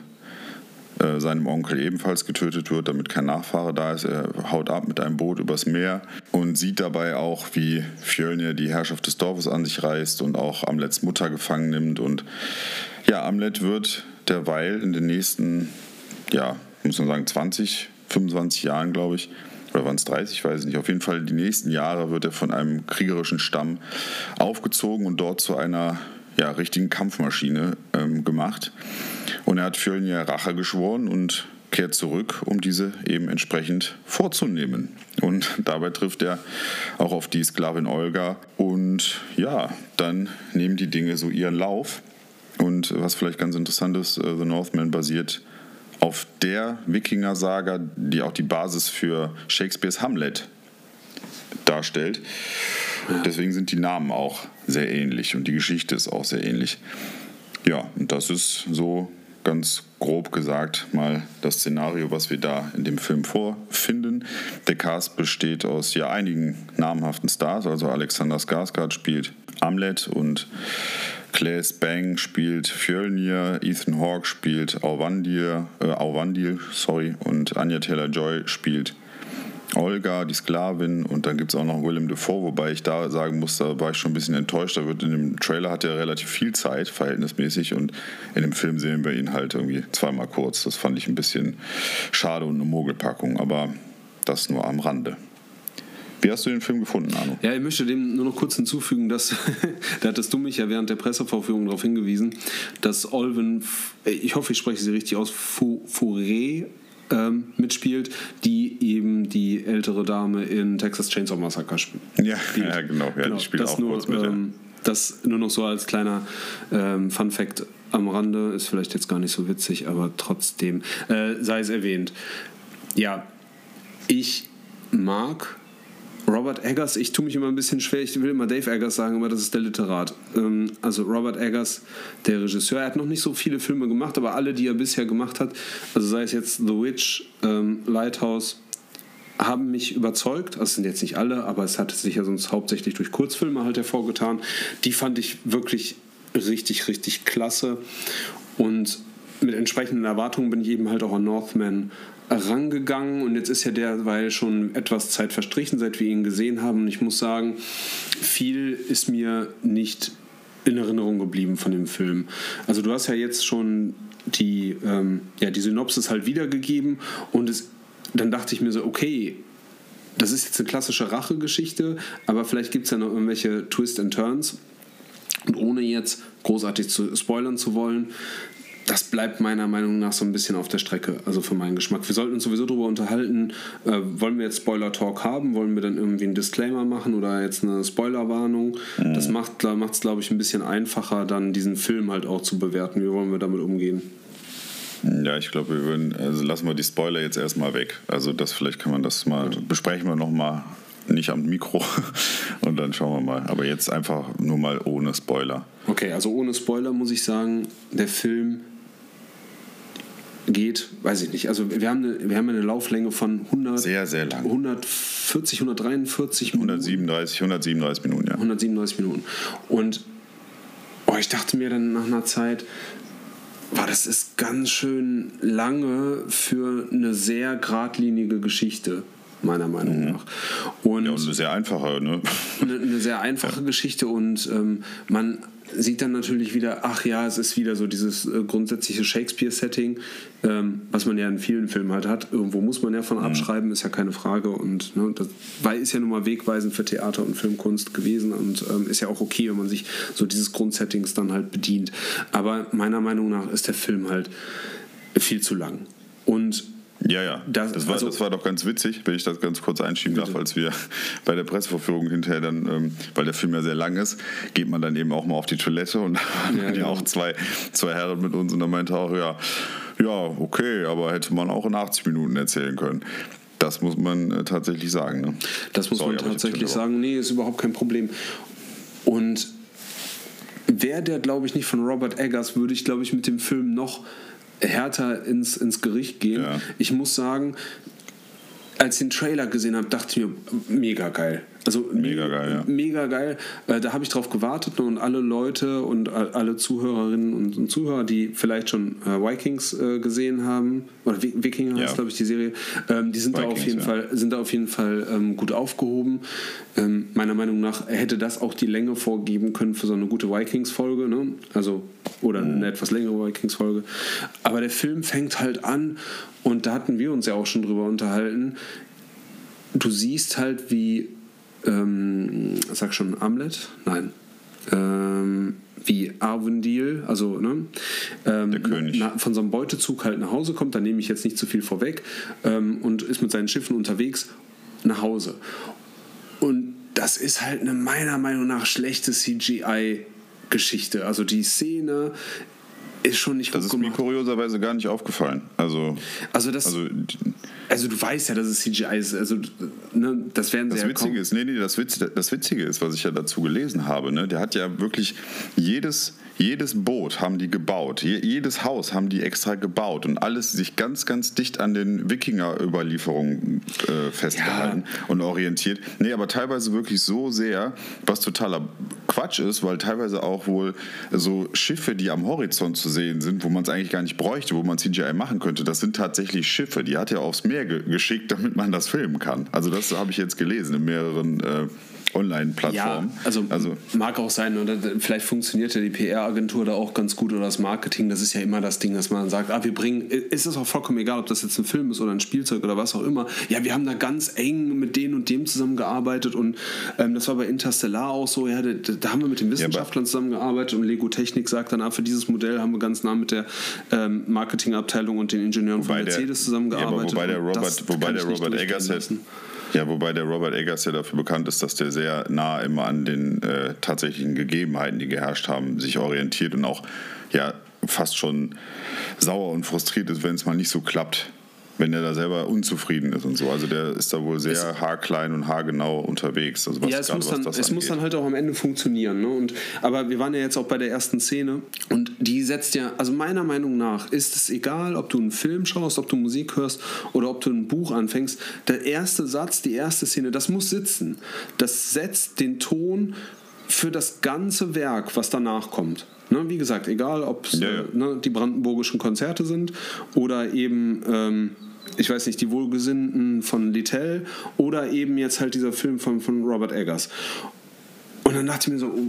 äh, seinem Onkel ebenfalls getötet wird, damit kein Nachfahre da ist. Er haut ab mit einem Boot übers Meer und sieht dabei auch, wie Fjölnir die Herrschaft des Dorfes an sich reißt und auch Amlets Mutter gefangen nimmt. Und ja, Amlet wird derweil in den nächsten, ja, muss man sagen, 20, 25 Jahren, glaube ich, oder waren es 30, ich weiß es nicht. Auf jeden Fall die nächsten Jahre wird er von einem kriegerischen Stamm aufgezogen und dort zu einer ja, richtigen Kampfmaschine ähm, gemacht. Und er hat Fjölnir Rache geschworen und kehrt zurück, um diese eben entsprechend vorzunehmen. Und dabei trifft er auch auf die Sklavin Olga. Und ja, dann nehmen die Dinge so ihren Lauf. Und was vielleicht ganz interessant ist, äh, The Northman basiert auf der Wikinger-Saga, die auch die Basis für Shakespeares Hamlet darstellt. Deswegen sind die Namen auch sehr ähnlich und die Geschichte ist auch sehr ähnlich. Ja, und das ist so ganz grob gesagt mal das Szenario, was wir da in dem Film vorfinden. Der Cast besteht aus ja einigen namhaften Stars, also Alexander Skarsgård spielt Amlet und Claes Bang spielt Fjölnir, Ethan Hawke spielt Auwandil, äh, Auwandil sorry, und Anya Taylor-Joy spielt Olga, die Sklavin und dann gibt es auch noch Willem Dafoe, wobei ich da sagen muss, da war ich schon ein bisschen enttäuscht. Da wird in dem Trailer hat er relativ viel Zeit, verhältnismäßig, und in dem Film sehen wir ihn halt irgendwie zweimal kurz. Das fand ich ein bisschen schade und eine Mogelpackung, aber das nur am Rande. Wie hast du den Film gefunden, Arno? Ja, ich möchte dem nur noch kurz hinzufügen, dass, da hattest du mich ja während der Pressevorführung darauf hingewiesen, dass Olven, ich hoffe, ich spreche sie richtig aus, Fouré ähm, mitspielt, die eben die ältere Dame in Texas Chainsaw Massacre spielt. Ja, ja genau, ja, die spielt auch nur, kurz mit. ja. ähm, Das nur noch so als kleiner ähm, Fun Fact am Rande, ist vielleicht jetzt gar nicht so witzig, aber trotzdem äh, sei es erwähnt. Ja, ich mag Robert Eggers, ich tue mich immer ein bisschen schwer, ich will immer Dave Eggers sagen, aber das ist der Literat. Ähm, also Robert Eggers, der Regisseur, er hat noch nicht so viele Filme gemacht, aber alle, die er bisher gemacht hat, also sei es jetzt The Witch, ähm, Lighthouse, haben mich überzeugt. Also es sind jetzt nicht alle, aber es hat sich ja sonst hauptsächlich durch Kurzfilme halt hervorgetan. Die fand ich wirklich richtig, richtig klasse. Und mit entsprechenden Erwartungen bin ich eben halt auch an Northman rangegangen und jetzt ist ja derweil schon etwas Zeit verstrichen, seit wir ihn gesehen haben und ich muss sagen, viel ist mir nicht in Erinnerung geblieben von dem Film. Also du hast ja jetzt schon die, ähm, ja, die Synopsis halt wiedergegeben und es, dann dachte ich mir so, okay, das ist jetzt eine klassische Rachegeschichte, aber vielleicht gibt es ja noch irgendwelche Twist and Turns und ohne jetzt großartig zu spoilern zu wollen, das bleibt meiner Meinung nach so ein bisschen auf der Strecke, also für meinen Geschmack. Wir sollten uns sowieso darüber unterhalten, äh, wollen wir jetzt Spoiler-Talk haben, wollen wir dann irgendwie einen Disclaimer machen oder jetzt eine Spoilerwarnung. Mhm. Das macht es, glaube ich, ein bisschen einfacher, dann diesen Film halt auch zu bewerten. Wie wollen wir damit umgehen? Ja, ich glaube, wir würden, also lassen wir die Spoiler jetzt erstmal weg. Also das vielleicht kann man das mal, besprechen wir nochmal nicht am Mikro und dann schauen wir mal. Aber jetzt einfach nur mal ohne Spoiler. Okay, also ohne Spoiler muss ich sagen, der Film geht, weiß ich nicht. Also wir haben eine, wir haben eine Lauflänge von 100, sehr, sehr lang. 140, 143 Minuten. 137, 137 Minuten, ja. 137 Minuten. Und oh, ich dachte mir dann nach einer Zeit, war das ist ganz schön lange für eine sehr geradlinige Geschichte meiner Meinung mhm. nach. Und, ja, und eine sehr einfache, ne? Eine, eine sehr einfache ja. Geschichte und ähm, man sieht dann natürlich wieder, ach ja, es ist wieder so dieses äh, grundsätzliche Shakespeare-Setting, ähm, was man ja in vielen Filmen halt hat. Irgendwo muss man ja von mhm. abschreiben, ist ja keine Frage. Und ne, das weil ist ja nun mal wegweisend für Theater und Filmkunst gewesen und ähm, ist ja auch okay, wenn man sich so dieses Grundsettings dann halt bedient. Aber meiner Meinung nach ist der Film halt viel zu lang. Und ja, ja. Das, das, war, also, das war doch ganz witzig, wenn ich das ganz kurz einschieben bitte. darf, als wir bei der Pressevorführung hinterher dann, ähm, weil der Film ja sehr lang ist, geht man dann eben auch mal auf die Toilette und da waren ja, genau. auch zwei, zwei Herren mit uns und da meinte auch, ja, ja, okay, aber hätte man auch in 80 Minuten erzählen können. Das muss man äh, tatsächlich sagen. Ne? Das muss Sorry, man tatsächlich sagen. Nee, ist überhaupt kein Problem. Und wäre der, glaube ich, nicht von Robert Eggers, würde ich, glaube ich, mit dem Film noch härter ins, ins Gericht gehen. Ja. Ich muss sagen, als ich den Trailer gesehen habe, dachte ich mir, mega geil. Also mega geil, ja. Mega geil. Äh, da habe ich drauf gewartet und alle Leute und alle Zuhörerinnen und, Zuhörer, die vielleicht schon äh, Vikings äh, gesehen haben, oder Wikinger ja. heißt, glaube ich, die Serie, ähm, die sind Vikings, da auf jeden ja. Fall, sind da auf jeden Fall ähm, gut aufgehoben. Ähm, meiner Meinung nach hätte das auch die Länge vorgeben können für so eine gute Vikings-Folge, ne? Also, oder mhm. eine etwas längere Vikings-Folge. Aber der Film fängt halt an und da hatten wir uns ja auch schon drüber unterhalten. Du siehst halt, wie ähm, sag schon Amlet? Nein. Ähm, wie Arvendil, also ne, ähm, Der König. Na, von so einem Beutezug halt nach Hause kommt, da nehme ich jetzt nicht zu viel vorweg, ähm, und ist mit seinen Schiffen unterwegs nach Hause. Und das ist halt eine meiner Meinung nach schlechte CGI-Geschichte. Also die Szene ist schon nicht Das ist gemacht. mir kurioserweise gar nicht aufgefallen. Also, also, das, also, also du weißt ja, dass es CGI ist. Also, ne, das werden das Witzige ist, nee, nee, das, Witz, das Witzige ist, was ich ja dazu gelesen habe, ne, der hat ja wirklich jedes jedes Boot haben die gebaut, jedes Haus haben die extra gebaut und alles sich ganz, ganz dicht an den Wikinger-Überlieferungen äh, festgehalten ja. und orientiert. Nee, aber teilweise wirklich so sehr, was totaler Quatsch ist, weil teilweise auch wohl so Schiffe, die am Horizont zu sehen sind, wo man es eigentlich gar nicht bräuchte, wo man CGI machen könnte, das sind tatsächlich Schiffe, die hat er aufs Meer ge geschickt, damit man das filmen kann. Also das habe ich jetzt gelesen in mehreren äh, Online-Plattform. Ja, also, also, mag auch sein, oder vielleicht funktioniert ja die PR-Agentur da auch ganz gut oder das Marketing. Das ist ja immer das Ding, dass man sagt, ah, wir bringen, ist es auch vollkommen egal, ob das jetzt ein Film ist oder ein Spielzeug oder was auch immer. Ja, wir haben da ganz eng mit denen und dem zusammengearbeitet und ähm, das war bei Interstellar auch so. Ja, da, da haben wir mit den Wissenschaftlern ja, zusammengearbeitet und Lego Technik sagt dann, ah, für dieses Modell haben wir ganz nah mit der ähm, Marketingabteilung und den Ingenieuren von Mercedes der, zusammengearbeitet. Ja, wobei der Robert, wobei der Robert Eggers ja, wobei der Robert Eggers ja dafür bekannt ist, dass der sehr nah immer an den äh, tatsächlichen Gegebenheiten, die geherrscht haben, sich orientiert und auch ja fast schon sauer und frustriert ist, wenn es mal nicht so klappt wenn er da selber unzufrieden ist und so. Also der ist da wohl sehr es, haarklein und haargenau unterwegs. Also ja, es, grad, muss, dann, es muss dann halt auch am Ende funktionieren. Ne? Und, aber wir waren ja jetzt auch bei der ersten Szene und die setzt ja, also meiner Meinung nach ist es egal, ob du einen Film schaust, ob du Musik hörst oder ob du ein Buch anfängst. Der erste Satz, die erste Szene, das muss sitzen. Das setzt den Ton für das ganze Werk, was danach kommt. Ne, wie gesagt, egal ob es ja, ja. ne, die brandenburgischen Konzerte sind oder eben ähm, ich weiß nicht, die Wohlgesinnten von Littell oder eben jetzt halt dieser Film von, von Robert Eggers. Und dann dachte ich mir so, oh,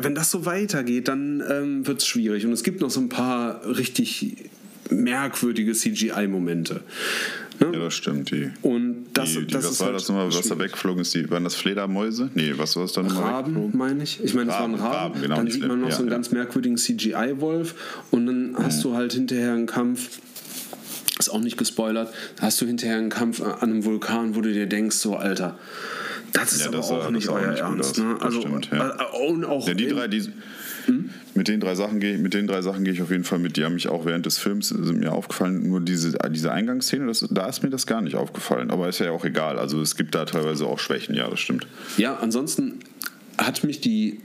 wenn das so weitergeht, dann ähm, wird es schwierig. Und es gibt noch so ein paar richtig merkwürdige CGI-Momente. Ja, das stimmt. Die, Und das, die, die, das was ist war halt das nochmal, was da schwierig. wegflogen ist? Die, waren das Fledermäuse? Nee, was war das da nochmal? Raben, meine ich. Ich meine, es waren Raben, Raben. Genau, dann sieht man noch Flip- so einen ja, ganz merkwürdigen CGI-Wolf und dann hast du halt hinterher einen Kampf. Ist auch nicht gespoilert. Hast du hinterher einen Kampf an einem Vulkan, wo du dir denkst, so Alter, das ist Ja, aber das auch nicht auch euer nicht gut Ernst. Ne? Das Also stimmt, ja. äh, und auch Ja, die drei, die, Hm? mit den drei Sachen gehe mit den drei Sachen gehe ich auf jeden Fall mit. Die haben mich auch während des Films sind mir aufgefallen. Nur diese, diese Eingangsszene, das, da ist mir das gar nicht aufgefallen. Aber ist ja auch egal. Also es gibt da teilweise auch Schwächen. Ja, das stimmt. Ja, ansonsten hat mich die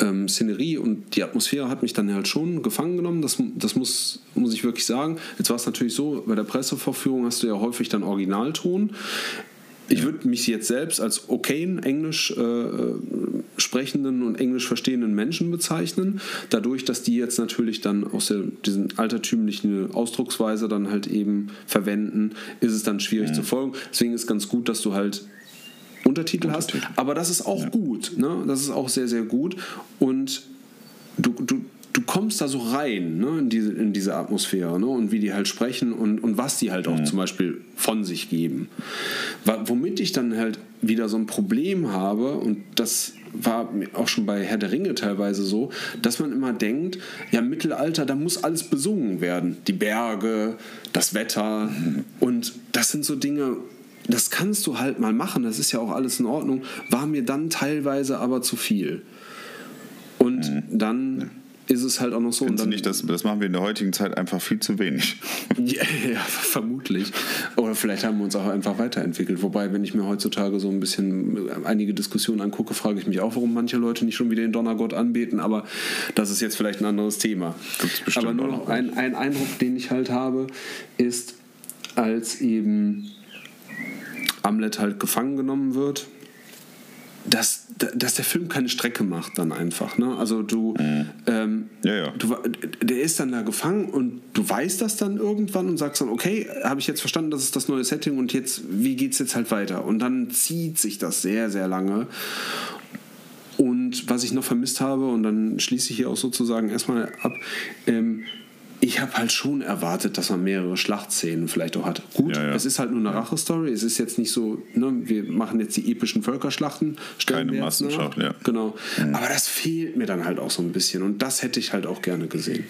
ähm, Szenerie und die Atmosphäre hat mich dann halt schon gefangen genommen. Das, das muss, muss ich wirklich sagen. Jetzt war es natürlich so, bei der Pressevorführung hast du ja häufig dann Originalton. Ich würde mich jetzt selbst als okayen Englisch äh, sprechenden und Englisch verstehenden Menschen bezeichnen. Dadurch, dass die jetzt natürlich dann aus der, diesen altertümlichen Ausdrucksweise dann halt eben verwenden, ist es dann schwierig zu folgen. Deswegen ist ganz gut, dass du halt Untertitel, hast. Aber das ist auch gut. Ne? Das ist auch sehr, sehr gut. Und du, du, du kommst da so rein ne? in, diese, in diese Atmosphäre ne? und wie die halt sprechen und, und was die halt auch zum Beispiel von sich geben. Womit ich dann halt wieder so ein Problem habe und das war auch schon bei Herr der Ringe teilweise so, dass man immer denkt, ja, Mittelalter, da muss alles besungen werden. Die Berge, das Wetter und das sind so Dinge, das kannst du halt mal machen, das ist ja auch alles in Ordnung, war mir dann teilweise aber zu viel. Und dann ist es halt auch noch so. Und Findest dann, nicht, das, das machen wir in der heutigen Zeit einfach viel zu wenig. ja, ja, vermutlich. Oder vielleicht haben wir uns auch einfach weiterentwickelt. Wobei, wenn ich mir heutzutage so ein bisschen einige Diskussionen angucke, frage ich mich auch, warum manche Leute nicht schon wieder den Donnergott anbeten. Aber das ist jetzt vielleicht ein anderes Thema. Aber nur noch. ein, ein Eindruck, den ich halt habe, ist, als eben Amlet halt gefangen genommen wird, dass, dass der Film keine Strecke macht dann einfach. Ne? Also du, ähm, Ja, ja. du, der ist dann da gefangen und du weißt das dann irgendwann und sagst dann, okay, habe ich jetzt verstanden, das ist das neue Setting und jetzt, wie geht es jetzt halt weiter? Und dann zieht sich das sehr, sehr lange. Und was ich noch vermisst habe, und dann schließe ich hier auch sozusagen erstmal ab, ähm, ich habe halt schon erwartet, dass man mehrere Schlachtszenen vielleicht auch hat. Gut, Ja, ja. es ist halt nur eine Rache-Story. Es ist jetzt nicht so, ne, wir machen jetzt die epischen Völkerschlachten. Keine nach. Massenschlacht, ja. Genau. Aber das fehlt mir dann halt auch so ein bisschen. Und das hätte ich halt auch gerne gesehen.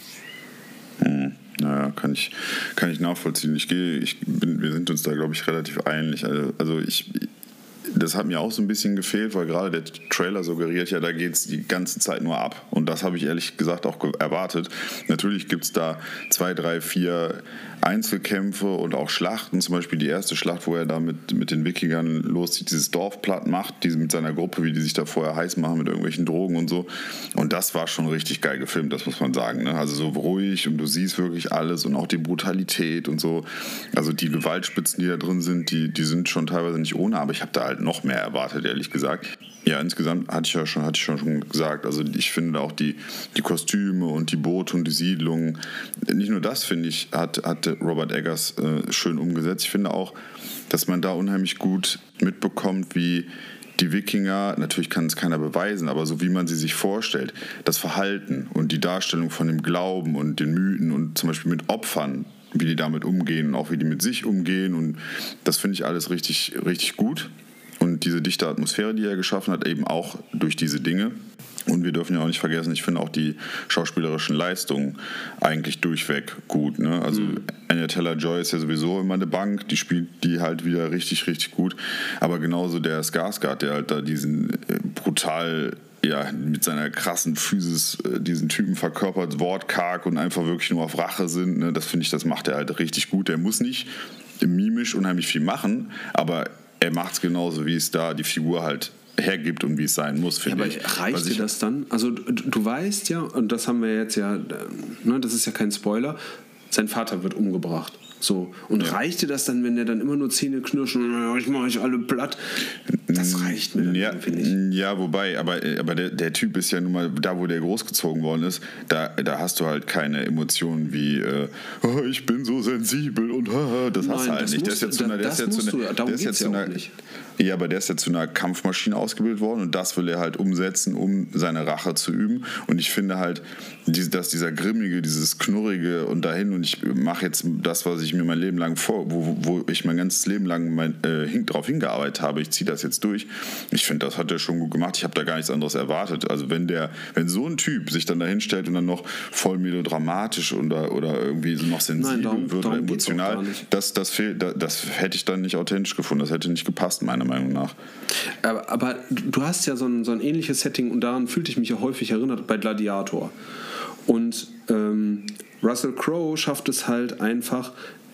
Naja, kann ich, kann ich nachvollziehen. Ich gehe, ich bin, wir sind uns da, glaube ich, relativ einig. Also, also ich, das hat mir auch so ein bisschen gefehlt, weil gerade der Trailer suggeriert ja, da geht es die ganze Zeit nur ab. Und das habe ich ehrlich gesagt auch erwartet. Natürlich gibt es da zwei, drei, vier Einzelkämpfe und auch Schlachten. Zum Beispiel die erste Schlacht, wo er da mit, mit den Wikingern loszieht, dieses Dorf platt macht, diese mit seiner Gruppe, wie die sich da vorher heiß machen mit irgendwelchen Drogen und so. Und das war schon richtig geil gefilmt, das muss man sagen. Ne? Also so ruhig und du siehst wirklich alles und auch die Brutalität und so. Also die Gewaltspitzen, die da drin sind, die, die sind schon teilweise nicht ohne, aber ich habe da halt noch mehr erwartet, ehrlich gesagt. Ja, insgesamt hatte ich ja schon, hatte ich schon, gesagt. Also ich finde auch die, die Kostüme und die Boote und die Siedlungen, nicht nur das, finde ich, hat, hat Robert Eggers äh, schön umgesetzt. Ich finde auch, dass man da unheimlich gut mitbekommt, wie die Wikinger, natürlich kann es keiner beweisen, aber so wie man sie sich vorstellt, das Verhalten und die Darstellung von dem Glauben und den Mythen und zum Beispiel mit Opfern, wie die damit umgehen und auch wie die mit sich umgehen und das finde ich alles richtig, richtig gut. Und diese dichte Atmosphäre, die er geschaffen hat, eben auch durch diese Dinge. Und wir dürfen ja auch nicht vergessen, ich finde auch die schauspielerischen Leistungen eigentlich durchweg gut. Ne? Also Anya Taylor-Joy ist ja sowieso immer eine Bank, die spielt die halt wieder richtig, richtig gut. Aber genauso der Skarsgård, der halt da diesen äh, brutal ja, mit seiner krassen Physis äh, diesen Typen verkörpert, wortkarg und einfach wirklich nur auf Rache sind. Ne? Das finde ich, das macht er halt richtig gut. Der muss nicht mimisch unheimlich viel machen, aber er macht es genauso, wie es da die Figur halt hergibt und wie es sein muss, finde Aber ich. reicht Was dir das dann? Also du, du weißt ja, und das haben wir jetzt ja, ne, das ist ja kein Spoiler, sein Vater wird umgebracht. So. Und reicht dir das dann, wenn der dann immer nur Zähne knirschen und "Ja, ich mache euch alle platt? Das reicht mir, ja, finde ich. Ja, wobei, aber, aber der, der Typ ist ja nun mal, da wo der großgezogen worden ist, da, da hast du halt keine Emotionen wie, äh, oh, ich bin so sensibel und haha, das hast Nein, du halt das nicht. Der musst ist ja du- zu einer, der das ist ja zu einer, darum der ist ja zu ja einer, nicht. Ja, aber der ist ja zu einer Kampfmaschine ausgebildet worden und das will er halt umsetzen, um seine Rache zu üben. Und ich finde halt, dass dieser grimmige, dieses knurrige und dahin und ich mache jetzt das, was ich mir mein Leben lang vor, wo, wo ich mein ganzes Leben lang mein, äh, hin, drauf hingearbeitet habe, ich ziehe das jetzt durch. Ich finde, das hat er schon gut gemacht. Ich habe da gar nichts anderes erwartet. Also wenn der, wenn so ein Typ sich dann dahin stellt und dann noch voll melodramatisch oder, oder irgendwie so noch sensibel darum- wird oder darum auch emotional, das, das, fehlt, das, das hätte ich dann nicht authentisch gefunden. Das hätte nicht gepasst, meiner Meinung nach. Aber, aber du hast ja so ein, so ein ähnliches Setting und daran fühlte ich mich ja häufig erinnert bei Gladiator. Und ähm, Russell Crowe schafft es halt einfach,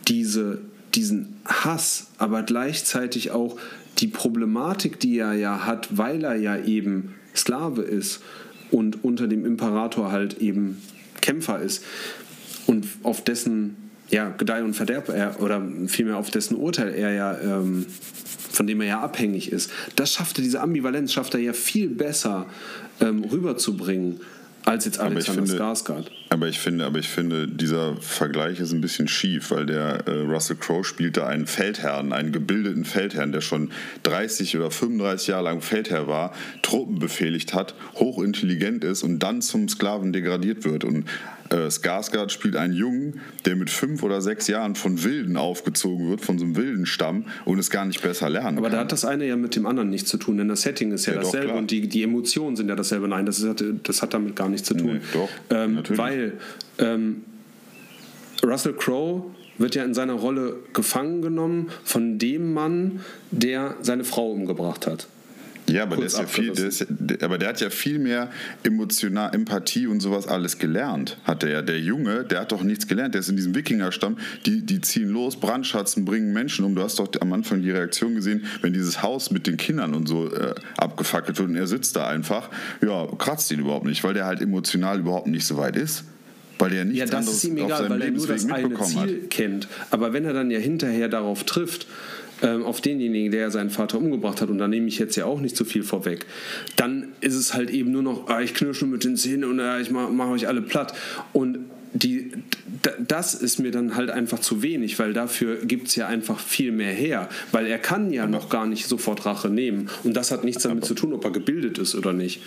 diese, diesen Hass, aber gleichzeitig auch die Problematik, die er ja hat, weil er ja eben Sklave ist und unter dem Imperator halt eben Kämpfer ist und auf dessen ja, Gedeih und Verderb er, oder vielmehr auf dessen Urteil er ja, ähm, von dem er ja abhängig ist, das schafft er, diese Ambivalenz schafft er ja viel besser ähm, rüberzubringen als jetzt Alexander finde- Skarsgård. Aber ich finde, aber ich finde, dieser Vergleich ist ein bisschen schief, weil der äh, Russell Crowe spielte einen Feldherrn, einen gebildeten Feldherrn, der schon 30 oder 35 Jahre lang Feldherr war, Truppen befehligt hat, hochintelligent ist und dann zum Sklaven degradiert wird. Und äh, Skarsgård spielt einen Jungen, der mit fünf oder sechs Jahren von Wilden aufgezogen wird, von so einem wilden Stamm und es gar nicht besser lernen Aber kann. da hat das eine ja mit dem anderen nichts zu tun, denn das Setting ist ja, Ja, doch, dasselbe klar. und die, die Emotionen sind ja dasselbe. Nein, das, ist, das hat damit gar nichts zu tun. Nee, doch, ähm, natürlich. weil ähm, Russell Crowe wird ja in seiner Rolle gefangen genommen von dem Mann, der seine Frau umgebracht hat. Ja, aber der, ist ja viel, der, ist, aber der hat ja viel mehr emotional Empathie und sowas alles gelernt. Hat der ja. Der Junge, der hat doch nichts gelernt. Der ist in diesem Wikingerstamm. Die, die ziehen los, Brandschatzen, bringen Menschen um. Du hast doch am Anfang die Reaktion gesehen, wenn dieses Haus mit den Kindern und so äh, abgefackelt wird und er sitzt da einfach. Ja, kratzt ihn überhaupt nicht, weil der halt emotional überhaupt nicht so weit ist. Weil der nichts Ja, das anderes ist ihm auf egal, seinem weil er nur das eine mitbekommen hat. Ziel kennt. Aber wenn er dann ja hinterher darauf trifft, ähm, auf denjenigen, der seinen Vater umgebracht hat, und da nehme ich jetzt ja auch nicht so viel vorweg, dann ist es halt eben nur noch, ah, ich knirsche mit den Zähnen und ah, ich mache mach euch alle platt. Und die, das ist mir dann halt einfach zu wenig, weil dafür gibt es ja einfach viel mehr her. Weil er kann ja noch gar nicht sofort Rache nehmen. Und das hat nichts damit zu tun, ob er gebildet ist oder nicht.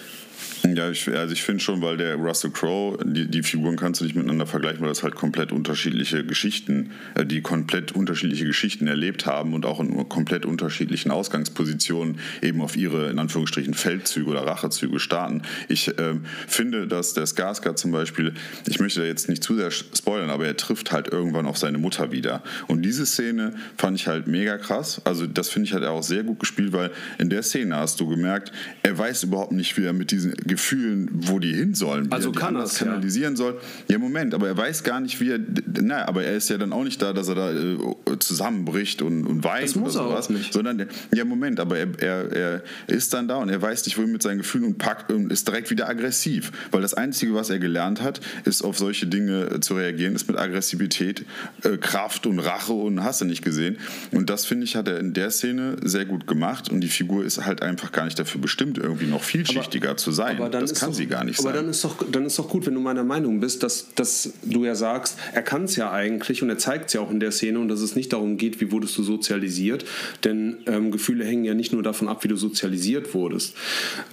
Ja, ich, also ich finde schon, weil der Russell Crowe, die, die Figuren kannst du nicht miteinander vergleichen, weil das halt komplett unterschiedliche Geschichten, äh, die komplett unterschiedliche Geschichten erlebt haben und auch in komplett unterschiedlichen Ausgangspositionen eben auf ihre, in Anführungsstrichen, Feldzüge oder Rachezüge starten. Ich ähm, finde, dass der Skarsgård zum Beispiel, ich möchte da jetzt nicht zu sehr spoilern, aber er trifft halt irgendwann auf seine Mutter wieder. Und diese Szene fand ich halt mega krass. Also das finde ich halt auch sehr gut gespielt, weil in der Szene hast du gemerkt, er weiß überhaupt nicht, wie er mit diesen Gefühlen, wo die hin sollen, wie Also er die kann anders er's, ja. kanalisieren soll. Ja, Moment, aber er weiß gar nicht, wie er. Naja, aber er ist ja dann auch nicht da, dass er da äh, zusammenbricht und, und weint Das muss oder er auch sowas. nicht. Sondern, der- ja, Moment, aber er, er, er ist dann da und er weiß nicht, wohin mit seinen Gefühlen und packt und ist direkt wieder aggressiv. Weil das Einzige, was er gelernt hat, ist auf solche Dinge äh, zu reagieren, ist mit Aggressivität, äh, Kraft und Rache und hast du nicht gesehen. Und das, finde ich, hat er in der Szene sehr gut gemacht und die Figur ist halt einfach gar nicht dafür bestimmt, irgendwie noch vielschichtiger zu sein. Aber dann das ist kann doch, sie gar nicht aber sein. dann ist doch dann ist doch gut, wenn du meiner Meinung bist, dass, dass du ja sagst, er kann es ja eigentlich und er zeigt es ja auch in der Szene und dass es nicht darum geht, wie wurdest du sozialisiert, denn ähm, Gefühle hängen ja nicht nur davon ab, wie du sozialisiert wurdest,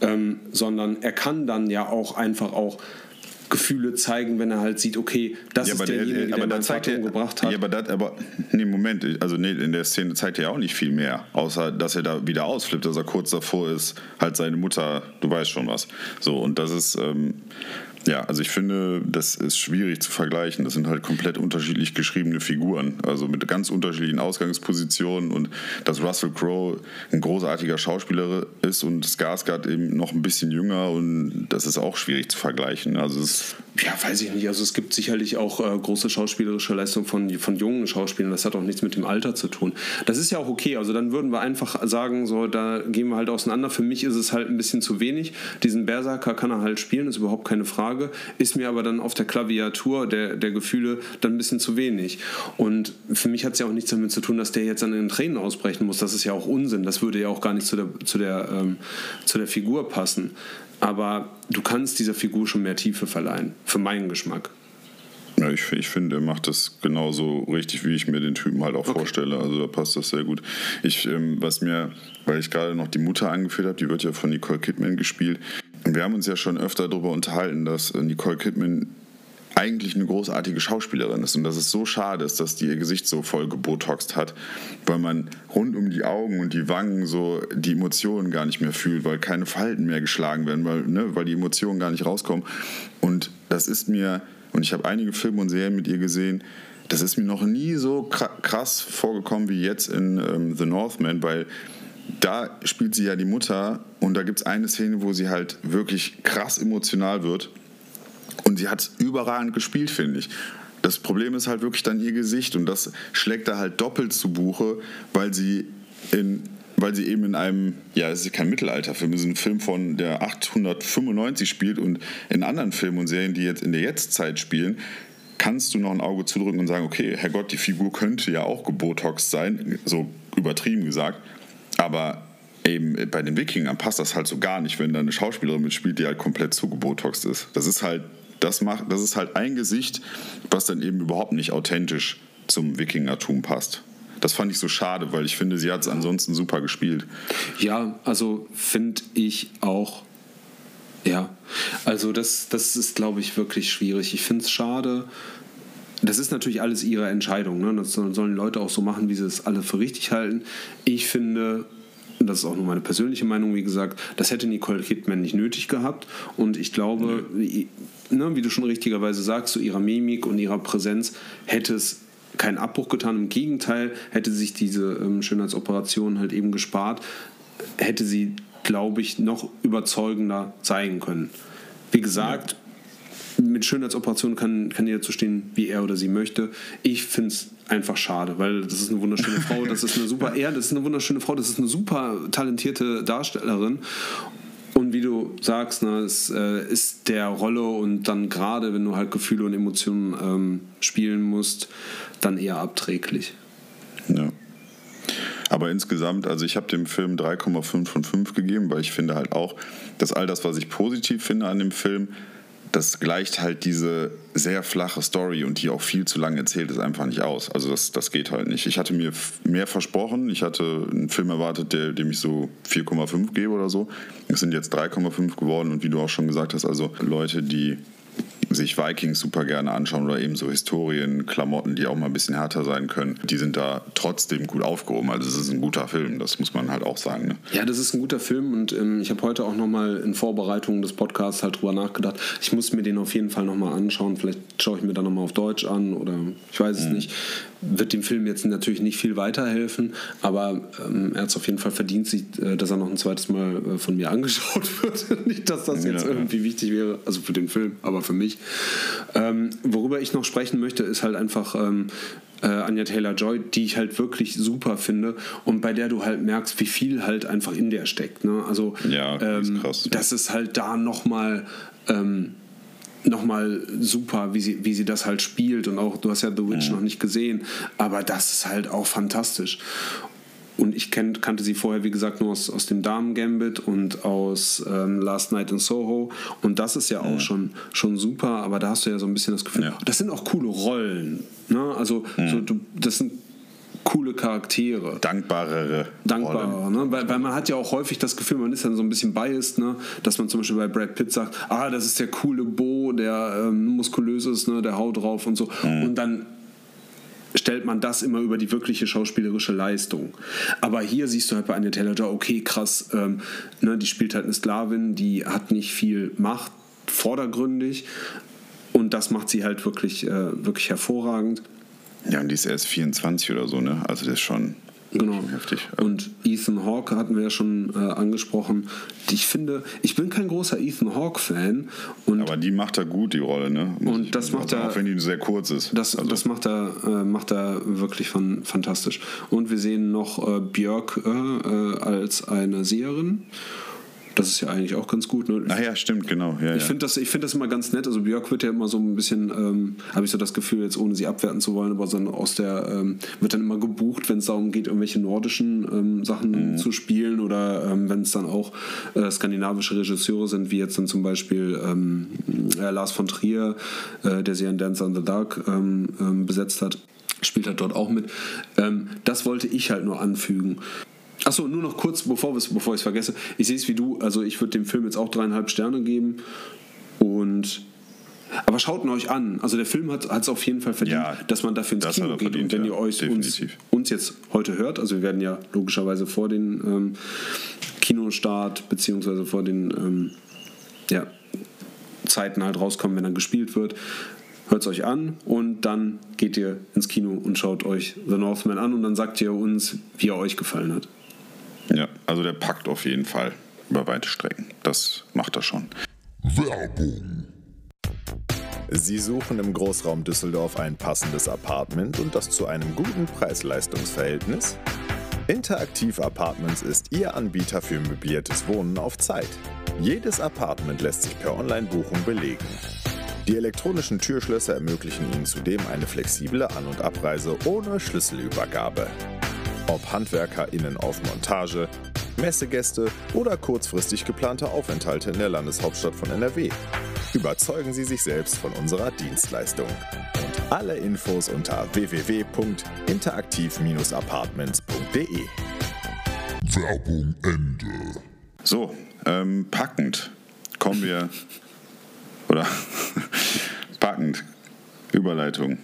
ähm, sondern er kann dann ja auch einfach auch Gefühle zeigen, wenn er halt sieht, okay, das Ja, ist der, derjenige, der, aber da meinen zeigt Vater er, umgebracht hat. Ja, aber das, aber nee, Moment, also nee, in der Szene zeigt er ja auch nicht viel mehr, außer dass er da wieder ausflippt, dass er kurz davor ist, halt seine Mutter, du weißt schon was. So und das ist ähm, ja, also ich finde, das ist schwierig zu vergleichen. Das sind halt komplett unterschiedlich geschriebene Figuren, also mit ganz unterschiedlichen Ausgangspositionen und dass Russell Crowe ein großartiger Schauspieler ist und Skarsgård eben noch ein bisschen jünger und das ist auch schwierig zu vergleichen. Also es ja, weiß ich nicht. Also es gibt sicherlich auch äh, große schauspielerische Leistungen von, von jungen Schauspielern. Das hat auch nichts mit dem Alter zu tun. Das ist ja auch okay. Also dann würden wir einfach sagen, so, da gehen wir halt auseinander. Für mich ist es halt ein bisschen zu wenig. Diesen Berserker kann er halt spielen, ist überhaupt keine Frage. Ist mir aber dann auf der Klaviatur der, der Gefühle dann ein bisschen zu wenig. Und für mich hat es ja auch nichts damit zu tun, dass der jetzt an den Tränen ausbrechen muss. Das ist ja auch Unsinn. Das würde ja auch gar nicht zu der, zu der, ähm, zu der Figur passen. Aber du kannst dieser Figur schon mehr Tiefe verleihen, für meinen Geschmack. Ja, ich, ich finde, er macht das genauso richtig, wie ich mir den Typen halt auch okay. vorstelle. Also da passt das sehr gut. Ich, ähm, was mir, weil ich gerade noch die Mutter angeführt habe, die wird ja von Nicole Kidman gespielt. Wir haben uns ja schon öfter darüber unterhalten, dass äh, Nicole Kidman eigentlich eine großartige Schauspielerin ist und dass es so schade ist, dass die ihr Gesicht so voll gebotoxt hat, weil man rund um die Augen und die Wangen so die Emotionen gar nicht mehr fühlt, weil keine Falten mehr geschlagen werden, weil, ne, weil die Emotionen gar nicht rauskommen. Und das ist mir, und ich habe einige Filme und Serien mit ihr gesehen, das ist mir noch nie so krass vorgekommen wie jetzt in ähm, The Northman, weil da spielt sie ja die Mutter und da gibt es eine Szene, wo sie halt wirklich krass emotional wird und sie hat überragend gespielt, finde ich. Das Problem ist halt wirklich dann ihr Gesicht und das schlägt da halt doppelt zu Buche, weil sie in weil sie eben in einem, ja, es ist kein Mittelalterfilm, es ist ein Film von der 895 spielt und in anderen Filmen und Serien, die jetzt in der Jetztzeit spielen, kannst du noch ein Auge zudrücken und sagen, okay, Herrgott, die Figur könnte ja auch gebotox sein, so übertrieben gesagt, aber eben bei den Wikingern passt das halt so gar nicht, wenn da eine Schauspielerin mitspielt, die halt komplett zugebotoxt ist. Das ist halt das, macht, das ist halt ein Gesicht, was dann eben überhaupt nicht authentisch zum Wikingertum passt. Das fand ich so schade, weil ich finde, sie hat es ansonsten super gespielt. Ja, also finde ich auch. Ja, also das, das ist, glaube ich, wirklich schwierig. Ich finde es schade. Das ist natürlich alles ihre Entscheidung. Ne? Das sollen Leute auch so machen, wie sie es alle für richtig halten. Ich finde, das ist auch nur meine persönliche Meinung, wie gesagt, das hätte Nicole Kidman nicht nötig gehabt. Und ich glaube, nee. ne, wie du schon richtigerweise sagst, zu so ihrer Mimik und ihrer Präsenz hätte es keinen Abbruch getan. Im Gegenteil, hätte sich diese ähm, Schönheitsoperation halt eben gespart, hätte sie, glaube ich, noch überzeugender zeigen können. Wie gesagt. Mit Schönheitsoperationen kann, kann jeder zu stehen, wie er oder sie möchte. Ich finde es einfach schade, weil das ist eine wunderschöne Frau, das ist eine super, ja, das ist eine wunderschöne Frau, das ist eine super talentierte Darstellerin. Und wie du sagst, ne, es äh, ist der Rolle und dann gerade, wenn du halt Gefühle und Emotionen ähm, spielen musst, dann eher abträglich. Ja. Aber insgesamt, also ich habe dem Film 3,5 von 5 gegeben, weil ich finde halt auch, dass all das, was ich positiv finde an dem Film, das gleicht halt diese sehr flache Story und die auch viel zu lange erzählt ist einfach nicht aus. Also das, das geht halt nicht. Ich hatte mir mehr versprochen. Ich hatte einen Film erwartet, der, dem ich so 4,5 gebe oder so. Es sind jetzt 3,5 geworden und wie du auch schon gesagt hast, also Leute, die sich Vikings super gerne anschauen oder eben so Historien, Klamotten, die auch mal ein bisschen härter sein können, die sind da trotzdem gut aufgehoben. Also es ist ein guter Film, das muss man halt auch sagen. Ne? Ja, das ist ein guter Film und ähm, ich habe heute auch nochmal in Vorbereitung des Podcasts halt drüber nachgedacht. Ich muss mir den auf jeden Fall nochmal anschauen. Vielleicht schaue ich mir dann nochmal auf Deutsch an oder ich weiß es mhm. nicht wird dem Film jetzt natürlich nicht viel weiterhelfen, aber ähm, er hat es auf jeden Fall verdient, sich, äh, dass er noch ein zweites Mal äh, von mir angeschaut wird. nicht, dass das jetzt ja, irgendwie wichtig wäre, also für den Film, aber für mich. Ähm, worüber ich noch sprechen möchte, ist halt einfach ähm, äh, Anja Taylor-Joy, die ich halt wirklich super finde und bei der du halt merkst, wie viel halt einfach in der steckt. Ne? Also ja, das ist ähm, krass. Das ist halt da nochmal... Ähm, nochmal super, wie sie, wie sie das halt spielt. Und auch, du hast ja The Witch mhm. noch nicht gesehen, aber das ist halt auch fantastisch. Und ich kennt, kannte sie vorher, wie gesagt, nur aus, aus dem Damen-Gambit und aus ähm, Last Night in Soho. Und das ist ja auch mhm. schon, schon super, aber da hast du ja so ein bisschen das Gefühl, ja. das sind auch coole Rollen. Ne? Also, mhm. so, du, das sind coole Charaktere. Dankbarere. Dankbarer, ne? weil, weil man hat ja auch häufig das Gefühl, man ist dann so ein bisschen biased, ne? dass man zum Beispiel bei Brad Pitt sagt, ah, das ist der coole Bo, der ähm, muskulös ist, ne? der haut drauf und so. Mhm. Und dann stellt man das immer über die wirkliche schauspielerische Leistung. Aber hier siehst du halt bei Anya Taylor-Joy, okay, krass, ähm, ne, die spielt halt eine Sklavin, die hat nicht viel Macht, vordergründig. Und das macht sie halt wirklich, äh, wirklich hervorragend. Ja, und die ist erst 24 oder so, ne? Also das ist schon. Genau. Heftig. Und Ethan Hawke hatten wir ja schon äh, angesprochen. Ich finde, ich bin kein großer Ethan Hawke-Fan. Aber die macht er gut, die Rolle, ne? Muss Und das macht er- Auch wenn die sehr kurz ist. das, Also, das macht, er, äh, macht er wirklich fan, fantastisch. Und wir sehen noch äh, Björk äh, äh, als eine Seherin. Das ist ja eigentlich auch ganz gut. Ne? Ach ja, stimmt, genau. Ja, Ich ja. finde das, ich find das immer ganz nett. Also Björk wird ja immer so ein bisschen, ähm, habe ich so das Gefühl, jetzt ohne sie abwerten zu wollen, aber so aus der, ähm, wird dann immer gebucht, wenn es darum geht, irgendwelche nordischen ähm, Sachen zu spielen oder ähm, wenn es dann auch äh, skandinavische Regisseure sind, wie jetzt dann zum Beispiel ähm, äh, Lars von Trier, äh, der sie in Dancer in the Dark ähm, besetzt hat, spielt halt dort auch mit. Das wollte ich halt nur anfügen. Achso, nur noch kurz, bevor, bevor ich es vergesse. Ich sehe es wie du, also ich würde dem Film jetzt auch dreieinhalb Sterne geben. Und. Aber schaut ihn euch an. Also der Film hat es auf jeden Fall verdient, Ja, dass man dafür ins Kino geht. verdient, Und wenn ihr euch uns, uns jetzt heute hört, also wir werden ja logischerweise vor den ähm, Kinostart beziehungsweise vor den ähm, ja, Zeiten halt rauskommen, wenn er gespielt wird. Hört es euch an und dann geht ihr ins Kino und schaut euch The Northman an und dann sagt ihr uns, wie er euch gefallen hat. Ja, also der packt auf jeden Fall über weite Strecken. Das macht er schon. Werbung. Sie suchen im Großraum Düsseldorf ein passendes Apartment und das zu einem guten Preis-Leistungs-Verhältnis? Interaktiv Apartments ist Ihr Anbieter für möbliertes Wohnen auf Zeit. Jedes Apartment lässt sich per Online-Buchung belegen. Die elektronischen Türschlösser ermöglichen Ihnen zudem eine flexible An- und Abreise ohne Schlüsselübergabe. Ob HandwerkerInnen auf Montage, Messegäste oder kurzfristig geplante Aufenthalte in der Landeshauptstadt von NRW. Überzeugen Sie sich selbst von unserer Dienstleistung. Und alle Infos unter www.interaktiv-apartments.de. Werbung Ende. So, ähm, packend kommen wir. Oder packend. Überleitung.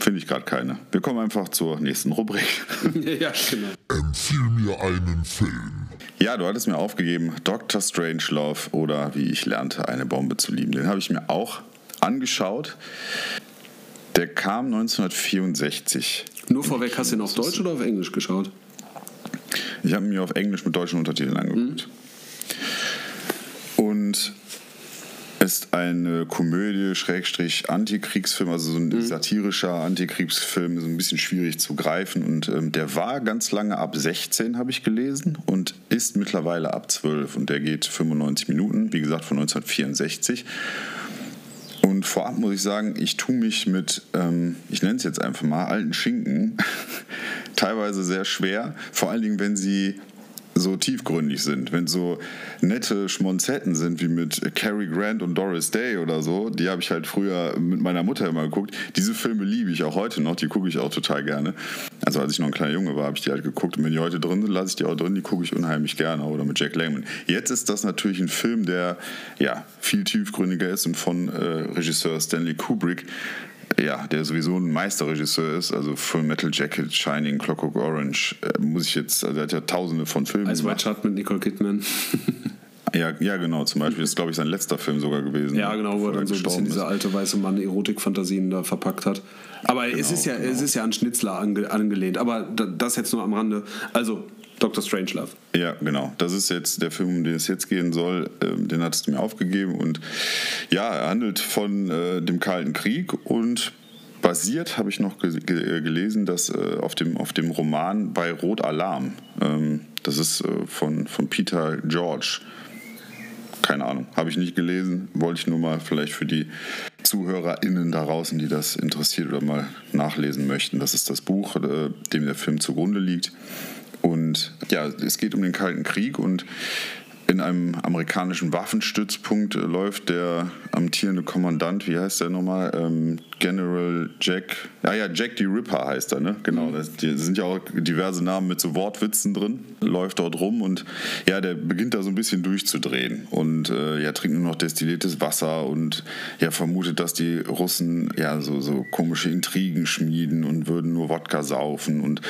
Finde ich gerade keine. Wir kommen einfach zur nächsten Rubrik. ja, genau. Empfiehl mir einen Film. Ja, du hattest mir aufgegeben, Dr. Strangelove oder wie ich lernte, eine Bombe zu lieben. Den habe ich mir auch angeschaut. Der kam 1964. Nur vorweg, hast du ihn auf Deutsch oder auf Englisch geschaut? Ich habe ihn mir auf Englisch mit deutschen Untertiteln angeguckt. Und ist eine Komödie, Schrägstrich, Antikriegsfilm, also so ein satirischer Antikriegsfilm, so ein bisschen schwierig zu greifen. Und ähm, der war ganz lange ab 16, habe ich gelesen, und ist mittlerweile ab 12. Und der geht 95 Minuten, wie gesagt, von 1964. Und vorab muss ich sagen, ich tue mich mit, ähm, ich nenne es jetzt einfach mal, alten Schinken teilweise sehr schwer. Vor allen Dingen, wenn sie so tiefgründig sind, wenn so nette Schmonzetten sind wie mit Cary Grant und Doris Day oder so, die habe ich halt früher mit meiner Mutter immer geguckt. Diese Filme liebe ich auch heute noch, die gucke ich auch total gerne. Also als ich noch ein kleiner Junge war, habe ich die halt geguckt und wenn die heute drin sind, lasse ich die auch drin, die gucke ich unheimlich gerne oder mit Jack Lemmon. Jetzt ist das natürlich ein Film, der ja viel tiefgründiger ist und von äh, Regisseur Stanley Kubrick ja, der sowieso ein Meisterregisseur ist, also Full Metal Jacket, Shining, Clockwork Orange, äh, muss ich jetzt, also er hat ja tausende von Filmen Als White. Shot mit Nicole Kidman. Ja, ja, genau, zum Beispiel. Das ist, glaube ich, sein letzter Film sogar gewesen. ja, genau, wo er dann so ein bisschen ist. alte weiße Mann Erotikfantasien da verpackt hat. Aber es, ist ja, es ist ja an Schnitzler ange, angelehnt. Aber da- das jetzt nur am Rande. Also, Dr. Strangelove. Ja, genau. Das ist jetzt der Film, um den es jetzt gehen soll. Ähm, den hattest du mir aufgegeben. Und ja, er handelt von äh, dem Kalten Krieg und basiert, habe ich noch ge ge gelesen, dass äh, auf, dem, auf dem Roman bei Rot Alarm. Ähm, das ist äh, von, von Peter George. Keine Ahnung, habe ich nicht gelesen. Wollte ich nur mal vielleicht für die ZuhörerInnen da draußen, die das interessiert oder mal nachlesen möchten. Das ist das Buch, äh, dem der Film zugrunde liegt. Und ja, es geht um den Kalten Krieg und in einem amerikanischen Waffenstützpunkt äh, läuft der amtierende Kommandant, wie heißt der nochmal? Ähm, General Jack, ja, ja, Jack the Ripper heißt er, ne? Genau, das, die sind ja auch diverse Namen mit so Wortwitzen drin, läuft dort rum und ja, der beginnt da so ein bisschen durchzudrehen und äh, ja, trinkt nur noch destilliertes Wasser und ja, vermutet, dass die Russen ja so, so komische Intrigen schmieden und würden nur Wodka saufen und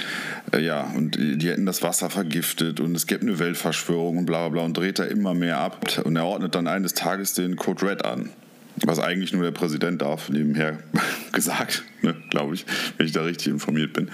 äh, ja, und die die hätten das Wasser vergiftet und es gäbe eine Weltverschwörung und bla bla bla und dreht da immer mehr ab und er ordnet dann eines Tages den Code Red an. Was eigentlich nur der Präsident darf, nebenher gesagt, ne, glaube ich, wenn ich da richtig informiert bin.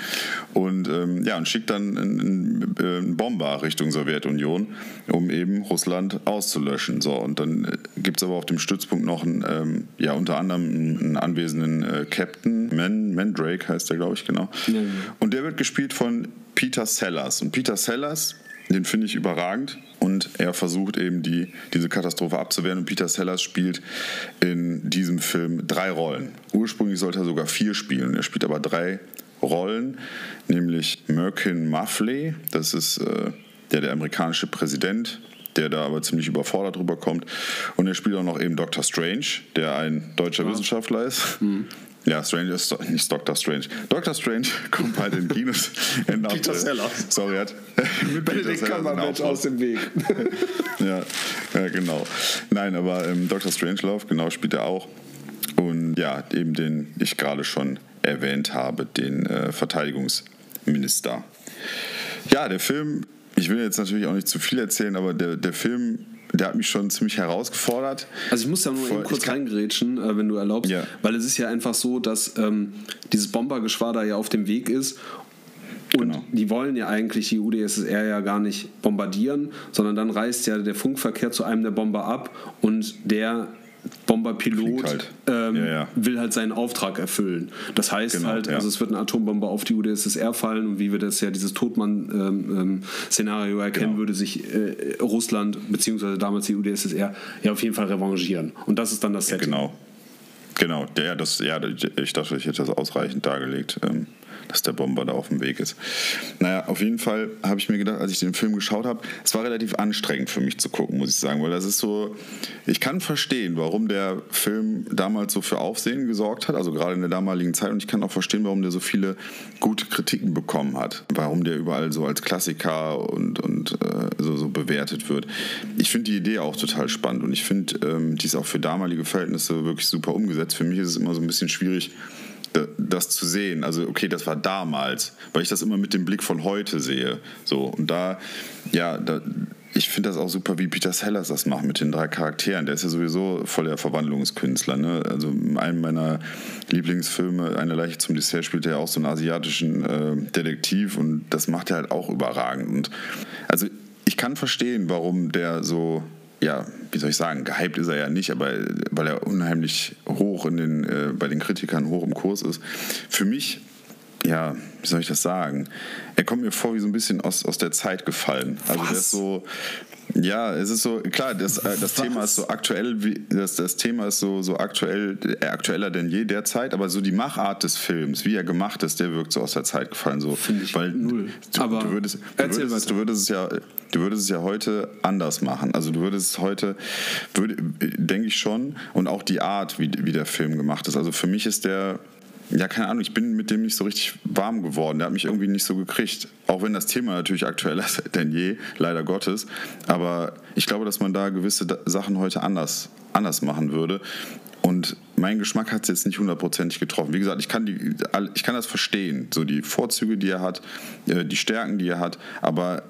Und ähm, ja, und schickt dann einen, einen, Bomber Richtung Sowjetunion, um eben Russland auszulöschen. So, und dann äh, gibt es aber auf dem Stützpunkt noch einen, ähm, ja, unter anderem einen anwesenden äh, Captain, Man, Mandrake heißt der, glaube ich, genau. Ja, ja. Und der wird gespielt von Peter Sellers. Und Peter Sellers den finde ich überragend und er versucht eben die, diese Katastrophe abzuwehren. Und Peter Sellers spielt in diesem Film drei Rollen. Ursprünglich sollte er sogar vier spielen. Er spielt aber drei Rollen, nämlich Merkin Muffley, das ist äh, der, der amerikanische Präsident, der da aber ziemlich überfordert rüberkommt. Und er spielt auch noch eben Dr. Strange, der ein deutscher ja. Wissenschaftler ist. Mhm. Ja, Strange ist nicht Doctor Strange. Doctor Strange kommt bei den Kinos. Peter Sellers. Sorry, hat mit Benedict Cumberbatch aus dem Weg. ja, ja, genau. Nein, aber ähm, Dr. Strangelove, genau, spielt er auch. Und ja, eben den ich gerade schon erwähnt habe, den äh, Verteidigungsminister. Ja, der Film, ich will jetzt natürlich auch nicht zu viel erzählen, aber der, der Film der hat mich schon ziemlich herausgefordert. Also ich muss da nur eben kurz reingerätschen, äh, wenn du erlaubst, ja. weil es ist ja einfach so, dass ähm, dieses Bombergeschwader ja auf dem Weg ist und genau. die wollen ja eigentlich die UdSSR ja gar nicht bombardieren, sondern dann reißt ja der Funkverkehr zu einem der Bomber ab und der Bomberpilot halt. ähm, ja, ja. will halt seinen Auftrag erfüllen. Das heißt genau, halt, ja. also es wird eine Atombombe auf die UdSSR fallen und wie wir das ja dieses Todmann-Szenario ähm, ähm erkennen, genau. würde sich äh, Russland beziehungsweise damals die UdSSR ja auf jeden Fall revanchieren. Und das ist dann das Setting. Genau. Genau, ja, das, ja, ich dachte, ich hätte das ausreichend dargelegt. Dass der Bomber da auf dem Weg ist. Naja, auf jeden Fall habe ich mir gedacht, als ich den Film geschaut habe, es war relativ anstrengend für mich zu gucken, muss ich sagen, weil das ist so, ich kann verstehen, warum der Film damals so für Aufsehen gesorgt hat, also gerade in der damaligen Zeit, und ich kann auch verstehen, warum der so viele gute Kritiken bekommen hat, warum der überall so als Klassiker und, und äh, so, so bewertet wird. Ich finde die Idee auch total spannend und ich finde, ähm, die ist auch für damalige Verhältnisse wirklich super umgesetzt. Für mich ist es immer so ein bisschen schwierig, das zu sehen. Also, okay, das war damals, weil ich das immer mit dem Blick von heute sehe. So, und da, ja, da, ich finde das auch super, wie Peter Sellers das macht mit den drei Charakteren. Der ist ja sowieso voll der Verwandlungskünstler. Ne? Also in einem meiner Lieblingsfilme, Eine Leiche zum Dessert, spielt er auch so einen asiatischen äh, Detektiv und das macht er halt auch überragend. Und also ich kann verstehen, warum der so ja, wie soll ich sagen, gehypt ist er ja nicht, aber weil er unheimlich hoch in den, äh, bei den Kritikern hoch im Kurs ist. Für mich, ja, wie soll ich das sagen? Er kommt mir vor wie so ein bisschen aus, aus der Zeit gefallen. Also Was? der ist so, ja, es ist so, klar, das, äh, das Thema ist so aktuell, wie, das, das Thema ist so, so aktuell, äh, aktueller denn je derzeit, aber so die Machart des Films, wie er gemacht ist, der wirkt so aus der Zeit gefallen. So. Finde ich Weil null. Du, aber du würdest, du würdest, du würdest es ja, du würdest es ja heute anders machen. Also du würdest es heute, würde, denke ich schon, und auch die Art, wie, wie der Film gemacht ist. Also für mich ist der ja, keine Ahnung, ich bin mit dem nicht so richtig warm geworden. Der hat mich irgendwie nicht so gekriegt. Auch wenn das Thema natürlich aktueller ist denn je, leider Gottes. Aber ich glaube, dass man da gewisse Sachen heute anders, anders machen würde. Und mein Geschmack hat es jetzt nicht hundertprozentig getroffen. Wie gesagt, ich kann, die, ich kann das verstehen, so die Vorzüge, die er hat, äh, die Stärken, die er hat, aber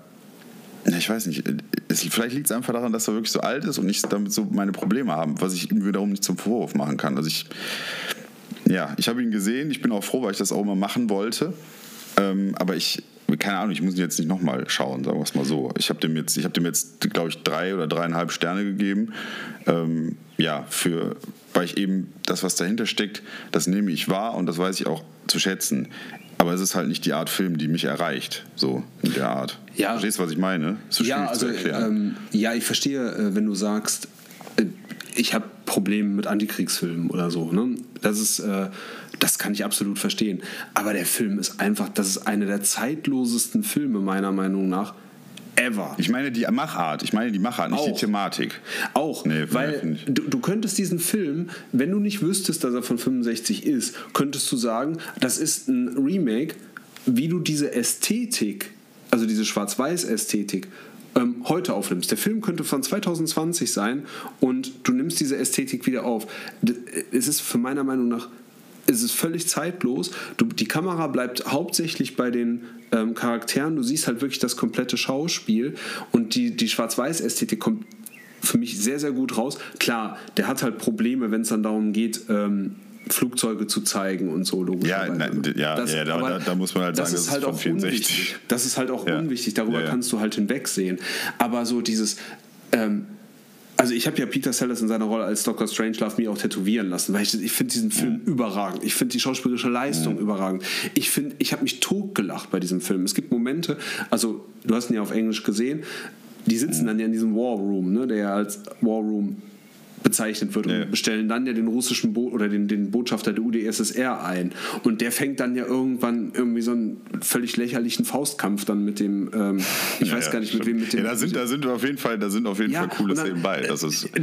ich weiß nicht, es, vielleicht liegt es einfach daran, dass er wirklich so alt ist und ich damit so meine Probleme habe, was ich ihm wiederum nicht zum Vorwurf machen kann. Also ich, ja, ich habe ihn gesehen. Ich bin auch froh, weil ich das auch immer machen wollte. Ähm, aber ich, keine Ahnung, ich muss ihn jetzt nicht nochmal schauen, sagen wir es mal so. Ich habe dem jetzt, ich habe dem jetzt, glaube ich, drei oder dreieinhalb Sterne gegeben. Ähm, ja, für, weil ich eben das, was dahinter steckt, das nehme ich wahr und das weiß ich auch zu schätzen. Aber es ist halt nicht die Art Film, die mich erreicht, so in der Art. Ja. Verstehst du, was ich meine? So ja, also, ähm, ja, ich verstehe, äh, wenn du sagst, äh, ich habe Probleme mit Antikriegsfilmen oder so. Ne? Das ist, äh, das kann ich absolut verstehen. Aber der Film ist einfach, das ist einer der zeitlosesten Filme meiner Meinung nach ever. Ich meine die Machart, ich meine die Machart, nicht auch. die Thematik. Auch, nee, weil du, du, könntest diesen Film, wenn du nicht wüsstest, dass er von 65 ist, könntest du sagen, das ist ein Remake, wie du diese Ästhetik, also diese Schwarz-Weiß-Ästhetik, ähm, heute aufnimmst. Der Film könnte von 2020 sein und du nimmst diese Ästhetik wieder auf. Es ist für meiner Meinung nach es ist völlig zeitlos. Du, die Kamera bleibt hauptsächlich bei den ähm, Charakteren. Du siehst halt wirklich das komplette Schauspiel und die, die Schwarz-Weiß-Ästhetik kommt für mich sehr, sehr gut raus. Klar, der hat halt Probleme, wenn es dann darum geht, ähm, Flugzeuge zu zeigen und so Ja, nein, ja, Das- ja da, da, muss man halt das sagen, ist das halt ist auch von 64. unwichtig. Das ist halt auch Ja. unwichtig. Darüber Ja, ja. kannst du halt hinwegsehen. Aber so dieses. Ähm, also ich habe ja Peter Sellers in seiner Rolle als Dr. Strangelove mir auch tätowieren lassen, weil ich, ich finde diesen Film überragend. Ich finde die schauspielerische Leistung überragend. Ich finde, ich habe mich totgelacht bei diesem Film. Es gibt Momente, also du hast ihn ja auf Englisch gesehen, die sitzen dann ja in diesem War Room, ne, der ja als War Room bezeichnet wird und Ja. bestellen dann ja den russischen Bo oder den, den Botschafter der UdSSR ein. Und der fängt dann ja irgendwann irgendwie so einen völlig lächerlichen Faustkampf dann mit dem, ähm, ich Ja, weiß ja, gar nicht mit stimmt. wem, mit dem. Da sind, da sind auf jeden Fall, da sind auf jeden Fall coole Szenen bei. Das ist, äh,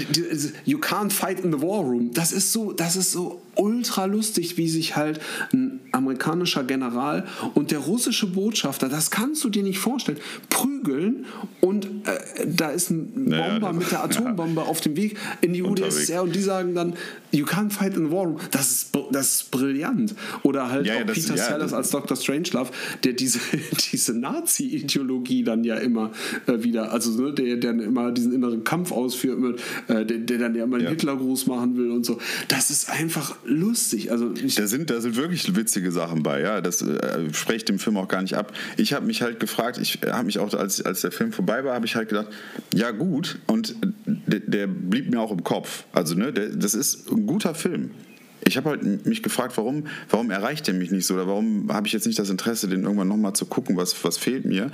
You can't fight in the war room. Das ist so, das ist so ultra lustig, wie sich halt ein amerikanischer General und der russische Botschafter, das kannst du dir nicht vorstellen, prügeln und äh, da ist ein Bomber Ja, ja, das- mit der Atombombe auf dem Weg in die Unterwegs. UdSSR und die sagen dann, you can't fight in the war room. Das ist, das ist brillant. Oder halt Ja, ja, auch das- Peter ja, Sellers als Dr. Strangelove, der diese, diese Nazi-Ideologie dann ja immer äh, wieder, also ne, der, der dann immer diesen inneren Kampf ausführt, mit, äh, der, der dann ja immer den Ja. Hitlergruß machen will und so. Das ist einfach lustig. Also Da sind, da sind wirklich witzige Sachen bei, ja. Das äh, spricht dem Film auch gar nicht ab. Ich habe mich halt gefragt, ich habe mich auch, als, als der Film vorbei war, habe ich halt gedacht, ja gut, und der, der blieb mir auch im Kopf. Also, ne, das ist ein guter Film. Ich habe halt mich gefragt, warum, warum erreicht der mich nicht so oder warum habe ich jetzt nicht das Interesse, den irgendwann nochmal zu gucken, was, was fehlt mir.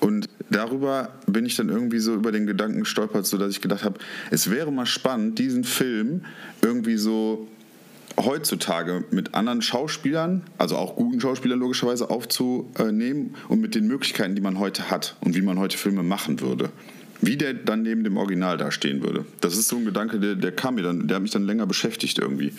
Und darüber bin ich dann irgendwie so über den Gedanken gestolpert, so dass ich gedacht habe, es wäre mal spannend, diesen Film irgendwie so heutzutage mit anderen Schauspielern, also auch guten Schauspielern logischerweise, aufzunehmen und mit den Möglichkeiten, die man heute hat und wie man heute Filme machen würde. Wie der dann neben dem Original dastehen würde. Das ist so ein Gedanke, der, der kam mir dann, der hat mich dann länger beschäftigt irgendwie.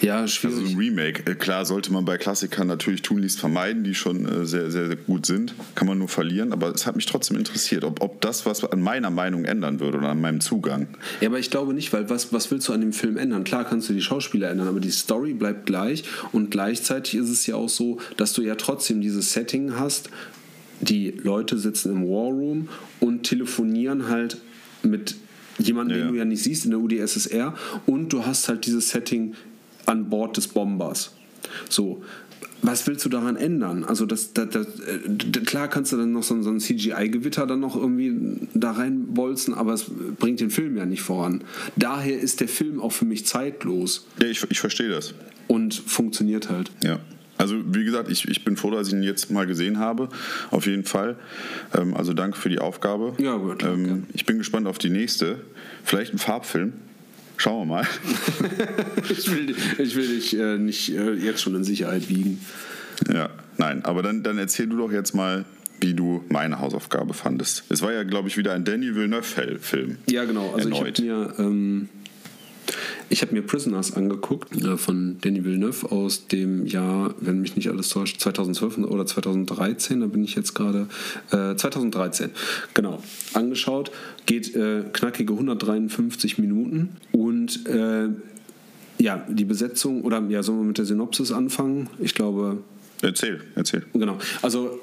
ja, Also schwierig. ein Remake, äh, klar sollte man bei Klassikern natürlich tunlichst vermeiden, die schon äh, sehr, sehr, sehr gut sind. Kann man nur verlieren, aber es hat mich trotzdem interessiert, ob, ob das was an meiner Meinung ändern würde oder an meinem Zugang. Ja, aber ich glaube nicht, weil was, was willst du an dem Film ändern? Klar kannst du die Schauspieler ändern, aber die Story bleibt gleich und gleichzeitig ist es ja auch so, dass du ja trotzdem dieses Setting hast, die Leute sitzen im War Room und telefonieren halt mit jemandem, Ja, den du ja nicht siehst in der UdSSR und du hast halt dieses Setting an Bord des Bombers. So. Was willst du daran ändern? Also das, das, das klar kannst du dann noch so, ein- so ein CGI-Gewitter dann noch irgendwie da reinbolzen, aber es bringt den Film ja nicht voran. Daher ist der Film auch für mich zeitlos Ja, ich, ich verstehe das. und funktioniert halt. Ja. Also wie gesagt, ich, ich bin froh, dass ich ihn jetzt mal gesehen habe, auf jeden Fall. Ähm, also danke für die Aufgabe. Ja, gut, klar, ähm. Ich bin gespannt auf die nächste. Vielleicht ein Farbfilm. Schauen wir mal. Ich will, ich will dich äh, nicht äh, jetzt schon in Sicherheit wiegen. ja, nein, aber dann, dann erzähl du doch jetzt mal, wie du meine Hausaufgabe fandest. Es war ja, glaube ich, wieder ein Danny Villeneuve-Film. Ja, genau. Also Erneut. ich habe mir, ähm, ich hab mir Prisoners angeguckt äh, von Denis Villeneuve aus dem Jahr, wenn mich nicht alles täuscht, 2012 oder 2013, da bin ich jetzt gerade, äh, 2013, genau, angeschaut. Geht äh, knackige 153 Minuten und äh, ja, die Besetzung, oder ja, sollen wir mit der Synopsis anfangen? Ich glaube, Erzähl, erzähl. Genau. Also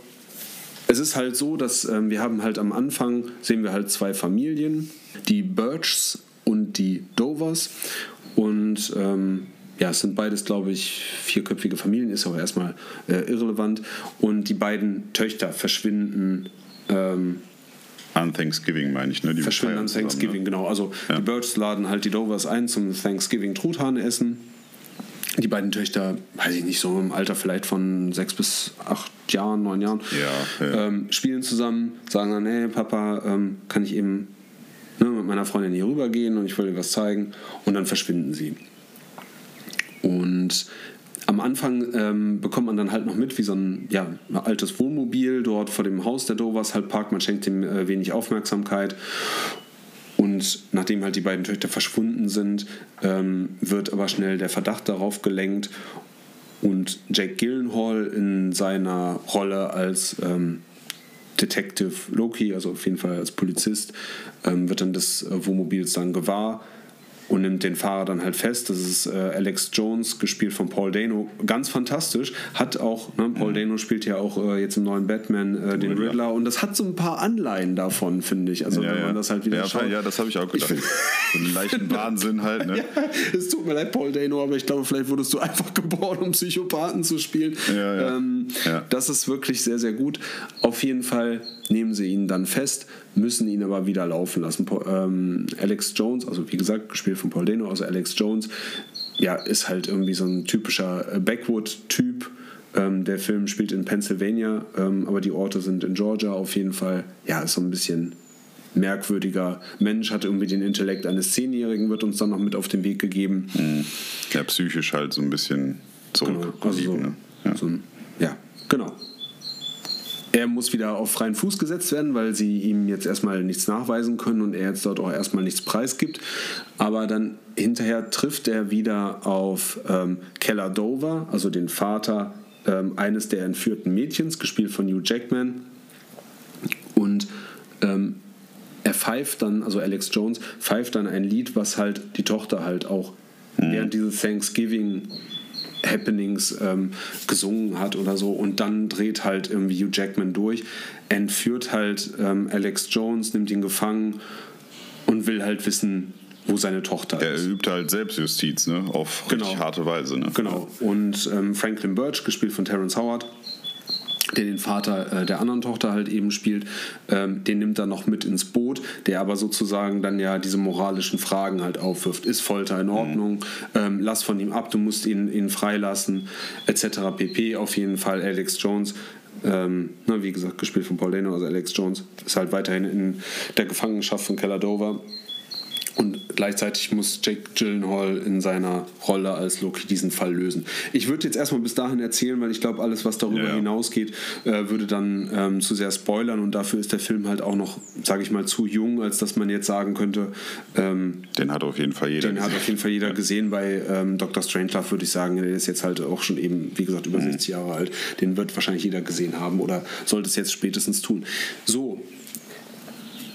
es ist halt so, dass ähm, wir haben halt am Anfang sehen wir halt zwei Familien, die Birchs und die Dovers und ähm, ja, es sind beides, glaube ich, vierköpfige Familien, ist aber erstmal äh, irrelevant. Und die beiden Töchter verschwinden, ähm, An Thanksgiving meine ich, ne? Die verschwinden an feiern zusammen, Thanksgiving, Ne? genau. Also Ja. die Birchs laden halt die Dovers ein zum Thanksgiving Truthahn essen. Die beiden Töchter, weiß ich nicht, so im Alter vielleicht von sechs bis acht Jahren, neun Jahren, Ja, ja. Ähm, spielen zusammen, sagen dann, hey Papa, ähm, kann ich eben ne, mit meiner Freundin hier rübergehen und ich will dir was zeigen. Und dann verschwinden sie. Und am Anfang ähm, bekommt man dann halt noch mit, wie so ein ja, altes Wohnmobil dort vor dem Haus der Dovers halt parkt. Man schenkt ihm äh, wenig Aufmerksamkeit. Und nachdem halt die beiden Töchter verschwunden sind, ähm, wird aber schnell der Verdacht darauf gelenkt. Und Jake Gyllenhaal in seiner Rolle als ähm, Detective Loki, also auf jeden Fall als Polizist, ähm, wird dann des äh, Wohnmobils dann gewahr und nimmt den Fahrer dann halt fest. Das ist äh, Alex Jones, gespielt von Paul Dano. Ganz fantastisch. Hat auch, ne, Paul mhm. Dano spielt ja auch äh, jetzt im neuen Batman äh, den Riddler. Riddler. Und das hat so ein paar Anleihen davon, finde ich. Also, ja, wenn man ja. das halt wieder ja, schaut. Ja, das habe ich auch gedacht. Ich so einen leichten Wahnsinn halt. Ne? ja, es tut mir leid, Paul Dano, aber ich glaube, vielleicht wurdest du einfach geboren, um Psychopathen zu spielen. Ja, ja. Ähm, ja. Das ist wirklich sehr, sehr gut. Auf jeden Fall nehmen sie ihn dann fest, müssen ihn aber wieder laufen lassen. Ähm, Alex Jones, also wie gesagt, gespielt von Paul Dano, also Alex Jones, ja, ist halt irgendwie so ein typischer äh, Backwood-Typ. Ähm, der Film spielt in Pennsylvania, ähm, aber die Orte sind in Georgia auf jeden Fall. Ja, ist so ein bisschen merkwürdiger Mensch, hat irgendwie den Intellekt eines Zehnjährigen, wird uns dann noch mit auf den Weg gegeben. Mhm. Ja, psychisch halt so ein bisschen zurück. Genau, also so, ne? ja. So ein, genau. Er muss wieder auf freien Fuß gesetzt werden, weil sie ihm jetzt erstmal nichts nachweisen können und er jetzt dort auch erstmal nichts preisgibt. Aber dann hinterher trifft er wieder auf ähm, Keller Dover, also den Vater ähm, eines der entführten Mädchens, gespielt von Hugh Jackman. Und ähm, er pfeift dann, also Alex Jones, pfeift dann ein Lied, was halt die Tochter halt auch mhm. während dieses Thanksgiving Happenings ähm, gesungen hat oder so und dann dreht halt irgendwie Hugh Jackman durch, entführt halt ähm, Alex Jones, nimmt ihn gefangen und will halt wissen, wo seine Tochter er ist. Er übt halt Selbstjustiz, ne? Auf genau. richtig harte Weise, ne? Genau. Und ähm, Franklin Birch, gespielt von Terence Howard, der den Vater äh, der anderen Tochter halt eben spielt, ähm, den nimmt er noch mit ins Boot, der aber sozusagen dann ja diese moralischen Fragen halt aufwirft. Ist Folter in Ordnung? Mhm. Ähm, lass von ihm ab, du musst ihn, ihn freilassen, etc. pp. Auf jeden Fall Alex Jones ähm, na, wie gesagt, gespielt von Paul Dano, also Alex Jones, ist halt weiterhin in der Gefangenschaft von Keller Dover und gleichzeitig muss Jake Gyllenhaal in seiner Rolle als Loki diesen Fall lösen. Ich würde jetzt erstmal bis dahin erzählen, weil ich glaube, alles, was darüber ja. hinausgeht, äh, würde dann ähm, zu sehr spoilern und dafür ist der Film halt auch noch, sage ich mal, zu jung, als dass man jetzt sagen könnte. Ähm, den hat auf jeden Fall jeder Den gesehen. hat auf jeden Fall jeder ja. gesehen. Bei ähm, Dr. Strangelove würde ich sagen, der ist jetzt halt auch schon eben, wie gesagt, über mhm. 60 Jahre alt. Den wird wahrscheinlich jeder gesehen haben oder sollte es jetzt spätestens tun. So,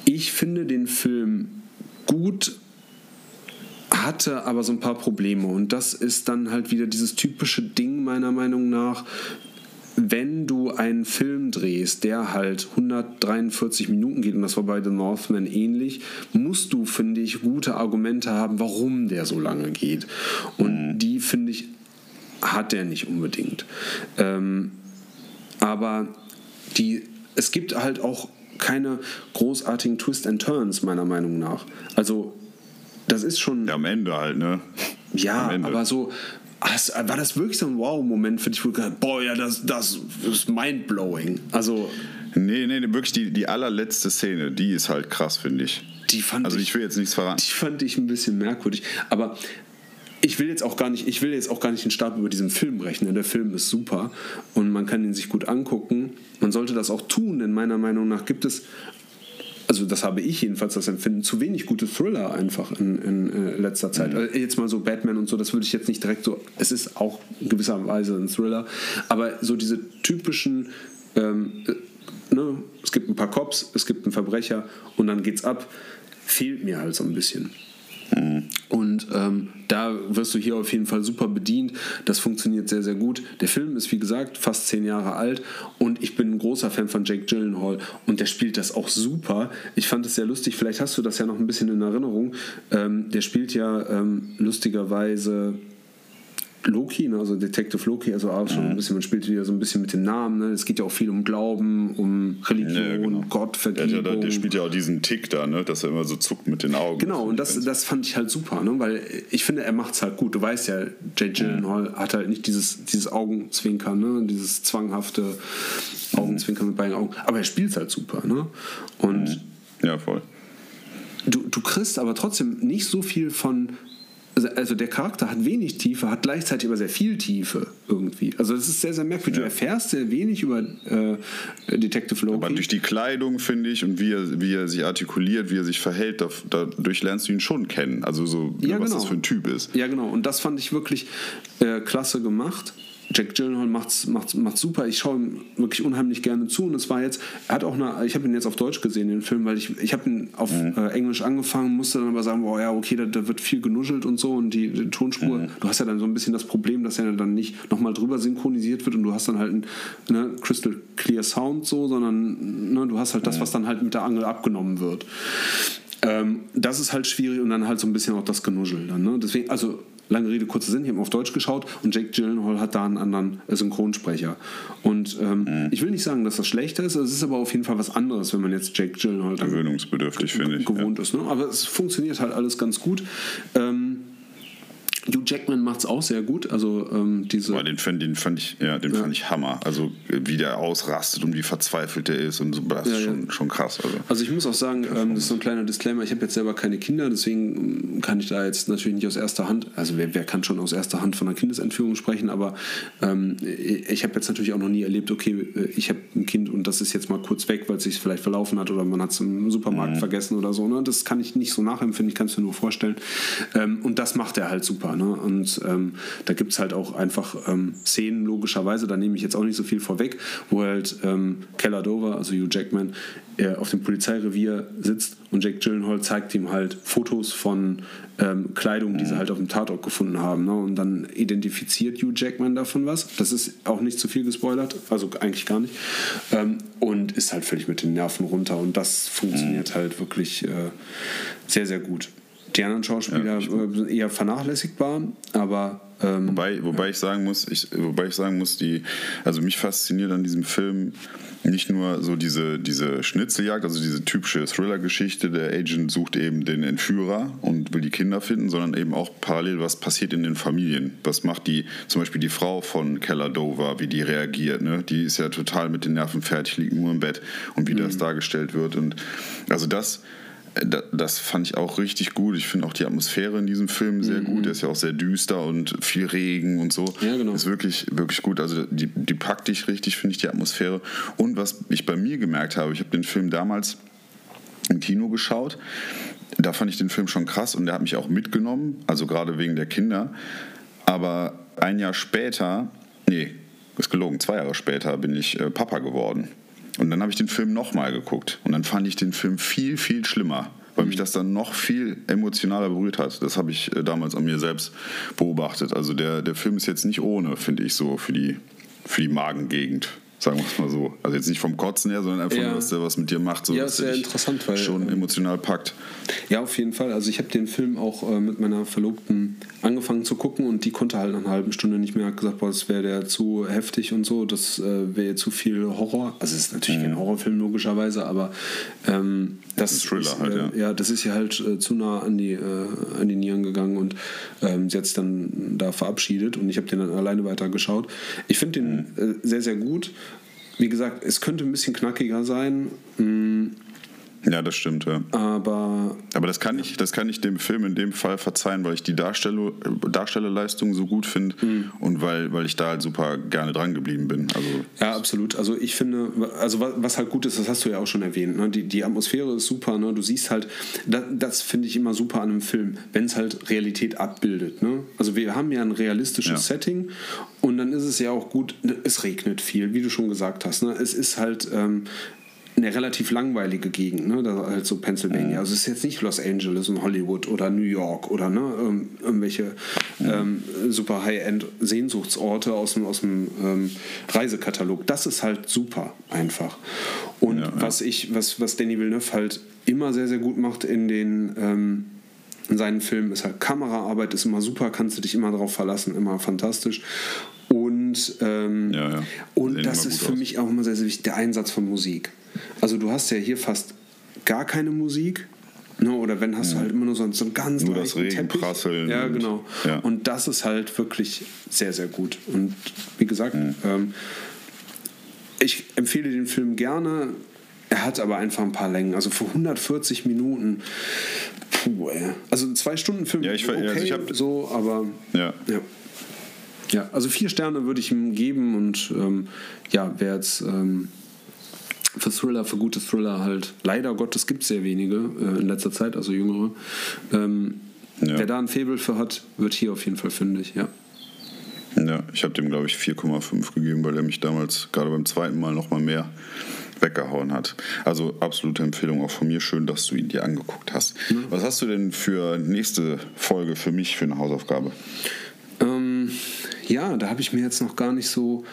ich finde den Film gut, hatte aber so ein paar Probleme. Und das ist dann halt wieder dieses typische Ding meiner Meinung nach. Wenn du einen Film drehst, der halt 143 Minuten geht, und das war bei The Northman ähnlich, musst du, finde ich, gute Argumente haben, warum der so lange geht. Und mhm. die, finde ich, hat der nicht unbedingt. Ähm, aber die, es gibt halt auch keine großartigen Twist and Turns, meiner Meinung nach. Also, das ist schon. Ja, am Ende halt, ne? Ja, aber so. war das wirklich so ein Wow-Moment für dich, wo boah, ja, das, das ist mindblowing. Also. Nee, nee, wirklich die, die allerletzte Szene, die ist halt krass, finde ich. Die fand also ich, ich will jetzt nichts verraten. Die fand ich ein bisschen merkwürdig. Aber ich will jetzt auch gar nicht, ich will jetzt auch gar nicht den Stab über diesen Film rechnen. Der Film ist super und man kann ihn sich gut angucken. Man sollte das auch tun, denn meiner Meinung nach gibt es, also das habe ich jedenfalls das Empfinden, zu wenig gute Thriller einfach in, in, äh, letzter Zeit. Mhm. Also jetzt mal so Batman und so, das würde ich jetzt nicht direkt so, es ist auch in gewisser Weise ein Thriller, aber so diese typischen, ähm, äh, ne, es gibt ein paar Cops, es gibt einen Verbrecher und dann geht's ab, fehlt mir halt so ein bisschen. Und ähm, da wirst du hier auf jeden Fall super bedient. Das funktioniert sehr, sehr gut. Der Film ist, wie gesagt, fast zehn Jahre alt und ich bin ein großer Fan von Jake Gyllenhaal und der spielt das auch super. Ich fand es sehr lustig. Vielleicht hast du das ja noch ein bisschen in Erinnerung. Ähm, der spielt ja ähm, lustigerweise Loki, ne, also Detective Loki, also auch schon mhm. ein bisschen, man spielt wieder so ein bisschen mit dem Namen. Ne? Es geht ja auch viel um Glauben, um Religion, ja, genau. Gott, Vergebung. Der, der, spielt ja auch diesen Tick da, ne? dass er immer so zuckt mit den Augen. Genau, und das, das fand ich halt super, ne? weil ich finde, er macht es halt gut. Du weißt ja, Jay Gyllenhaal mhm. hat halt nicht dieses, dieses Augenzwinkern, ne? dieses zwanghafte Augenzwinkern mit beiden Augen, aber er spielt es halt super. Ne? Und mhm. ja, voll. Du, du kriegst aber trotzdem nicht so viel von also, also der Charakter hat wenig Tiefe, hat gleichzeitig aber sehr viel Tiefe irgendwie. Also das ist sehr, sehr merkwürdig. Ja. Du erfährst sehr wenig über äh, Detective Loki. Aber durch die Kleidung, finde ich, und wie er, wie er sich artikuliert, wie er sich verhält, dadurch lernst du ihn schon kennen. Also so, ja, was genau. das für ein Typ ist. Ja, genau. Und das fand ich wirklich äh, klasse gemacht. Jack Gyllenhaal macht's, macht's, macht's super. Ich schaue ihm wirklich unheimlich gerne zu. Und es war jetzt, er hat auch eine, ich habe ihn jetzt auf Deutsch gesehen, den Film, weil ich, ich habe ihn auf Mhm. äh, Englisch angefangen, musste dann aber sagen, boah, ja, okay, da, da wird viel genuschelt und so. Und die, die Tonspur, Mhm. du hast ja dann so ein bisschen das Problem, dass er dann nicht nochmal drüber synchronisiert wird und du hast dann halt ein ne, Crystal Clear Sound so, sondern ne, du hast halt das, was dann halt mit der Angel abgenommen wird. Ähm, das ist halt schwierig und dann halt so ein bisschen auch das Genuschel. Dann, ne? Deswegen, also lange Rede, kurzer Sinn, ich habe auf Deutsch geschaut und Jake Gyllenhaal hat da einen anderen Synchronsprecher. Und ähm, ich will nicht sagen, dass das schlechter ist, es ist aber auf jeden Fall was anderes, wenn man jetzt Jake Gyllenhaal Gewöhnungsbedürftig, finde ich. gewohnt ist. Ne? Aber es funktioniert halt alles ganz gut. Ähm, Hugh Jackman macht es auch sehr gut. Also ähm, diese. Aber den, fand- den fand ich, ja, den fand ich Hammer. Also wie der ausrastet und wie verzweifelt der ist und so, das ist Ja, ja. schon, schon krass. Also. Also ich muss auch sagen, ähm, das ist so ein kleiner Disclaimer, ich habe jetzt selber keine Kinder, deswegen kann ich da jetzt natürlich nicht aus erster Hand, also wer, wer kann schon aus erster Hand von einer Kindesentführung sprechen, aber ähm, ich habe jetzt natürlich auch noch nie erlebt, okay, ich habe ein Kind und das ist jetzt mal kurz weg, weil es sich vielleicht verlaufen hat oder man hat es im Supermarkt vergessen oder so. Ne? Das kann ich nicht so nachempfinden, ich kann es mir nur vorstellen. Ähm, und das macht er halt super. Ne? Und ähm, da gibt es halt auch einfach ähm, Szenen, logischerweise, da nehme ich jetzt auch nicht so viel vorweg, wo halt ähm, Keller Dover, also Hugh Jackman, äh, auf dem Polizeirevier sitzt und Jack Gyllenhaal zeigt ihm halt Fotos von ähm, Kleidung, die sie halt auf dem Tatort gefunden haben. Ne? Und dann identifiziert Hugh Jackman davon was. Das ist auch nicht zu viel gespoilert, also eigentlich gar nicht. Ähm, und ist halt völlig mit den Nerven runter. Und das funktioniert halt wirklich äh, sehr, sehr gut. Die anderen Schauspieler äh, sind eher vernachlässigbar, aber ähm, Wobei, wobei ich sagen muss, ich, wobei ich sagen muss, die, also mich fasziniert an diesem Film nicht nur so diese, diese Schnitzeljagd, also diese typische Thriller-Geschichte, der Agent sucht eben den Entführer und will die Kinder finden, sondern eben auch parallel, was passiert in den Familien. Was macht die, zum Beispiel die Frau von Keller Dover, wie die reagiert. Ne? Die ist ja total mit den Nerven fertig, liegt nur im Bett und wie das Mhm. dargestellt wird. Und also das. Da- Das fand ich auch richtig gut. Ich finde auch die Atmosphäre in diesem Film sehr gut. Der ist ja auch sehr düster und viel Regen und so. Mhm. Ja, genau. Ist wirklich, wirklich gut. Also die, die packt dich richtig, finde ich, die Atmosphäre. Und was ich bei mir gemerkt habe, ich habe den Film damals im Kino geschaut. Da fand ich den Film schon krass und der hat mich auch mitgenommen, also gerade wegen der Kinder. Aber ein Jahr später, nee, ist gelogen, zwei Jahre später bin ich äh, Papa geworden. Und dann habe ich den Film nochmal geguckt. Und dann fand ich den Film viel, viel schlimmer, weil mich das dann noch viel emotionaler berührt hat. Das habe ich äh, damals an mir selbst beobachtet. Also der, der Film ist jetzt nicht ohne, finde ich, so für die, für die Magengegend. Sagen wir es mal so. Also jetzt nicht vom Kotzen her, sondern einfach Ja. nur, dass der was mit dir macht. So, Ja, dass ist dich interessant, weil, schon ähm, emotional packt. Ja, auf jeden Fall. Also ich habe den Film auch äh, mit meiner Verlobten angefangen zu gucken und die konnte halt nach einer halben Stunde nicht mehr, hat gesagt, boah, das wäre der zu heftig und so, das äh, wäre zu viel Horror. Also es ist natürlich kein Horrorfilm logischerweise, aber ähm, das Thriller ist, halt, äh, ja. ja, das ist ja halt äh, zu nah an die, äh, an die Nieren gegangen und ähm, sie hat sich dann da verabschiedet und ich habe den dann alleine weitergeschaut. Ich finde den äh, sehr, sehr gut. Wie gesagt, es könnte ein bisschen knackiger sein, mh, Ja, das stimmt, ja. aber Aber das kann ich, das kann ich dem Film in dem Fall verzeihen, weil ich die Darstell Darstellerleistung so gut finde Mhm. und weil, weil ich da halt super gerne dran geblieben bin. Also Ja, absolut. Also ich finde, also wa- was halt gut ist, das hast du ja auch schon erwähnt, ne? die, die Atmosphäre ist super, ne? du siehst halt, das, das finde ich immer super an einem Film, wenn es halt Realität abbildet. Ne? Also wir haben ja ein realistisches Ja. Setting und dann ist es ja auch gut, es regnet viel, wie du schon gesagt hast. Ne? Es ist halt... Ähm, eine relativ langweilige Gegend, ne? da halt so Pennsylvania. Also es ist jetzt nicht Los Angeles und Hollywood oder New York oder ne? ähm, irgendwelche ähm, super High-End-Sehnsuchtsorte aus dem, aus dem ähm, Reisekatalog. Das ist halt super einfach. Und Ja, ja. was ich, was, was Danny Villeneuve halt immer sehr, sehr gut macht in den ähm, in seinen Filmen ist halt Kameraarbeit ist immer super, kannst du dich immer darauf verlassen, immer fantastisch. Und, ähm, Ja, ja. und das ist für aus. mich auch immer sehr, sehr wichtig, der Einsatz von Musik. Also du hast ja hier fast gar keine Musik. Ne, oder wenn hast du halt immer nur so, einen- so einen ganz Nur das. Regenprasseln Ja, und- genau. ja. Und das ist halt wirklich sehr, sehr gut. Und wie gesagt, Mhm. ähm, ich empfehle den Film gerne. Er hat aber einfach ein paar Längen. Also für 140 Minuten, puh, ey. Also ein Zwei-Stunden-Film, Ja, ich okay, also ich hab- so, aber ja. ja. Ja, also vier Sterne würde ich ihm geben und ähm, ja, wer jetzt ähm, für Thriller, für gute Thriller halt, leider Gottes gibt es sehr wenige äh, in letzter Zeit, also jüngere. Ähm, Ja. Wer da ein Faible für hat, wird hier auf jeden Fall fündig, ja. Ja, ich habe dem, glaube ich, 4,5 gegeben, weil er mich damals gerade beim zweiten Mal nochmal mehr weggehauen hat. Also absolute Empfehlung auch von mir. Schön, dass du ihn dir angeguckt hast. Mhm. Was hast du denn für nächste Folge für mich für eine Hausaufgabe? Ähm, ja, da habe ich mir jetzt noch gar nicht so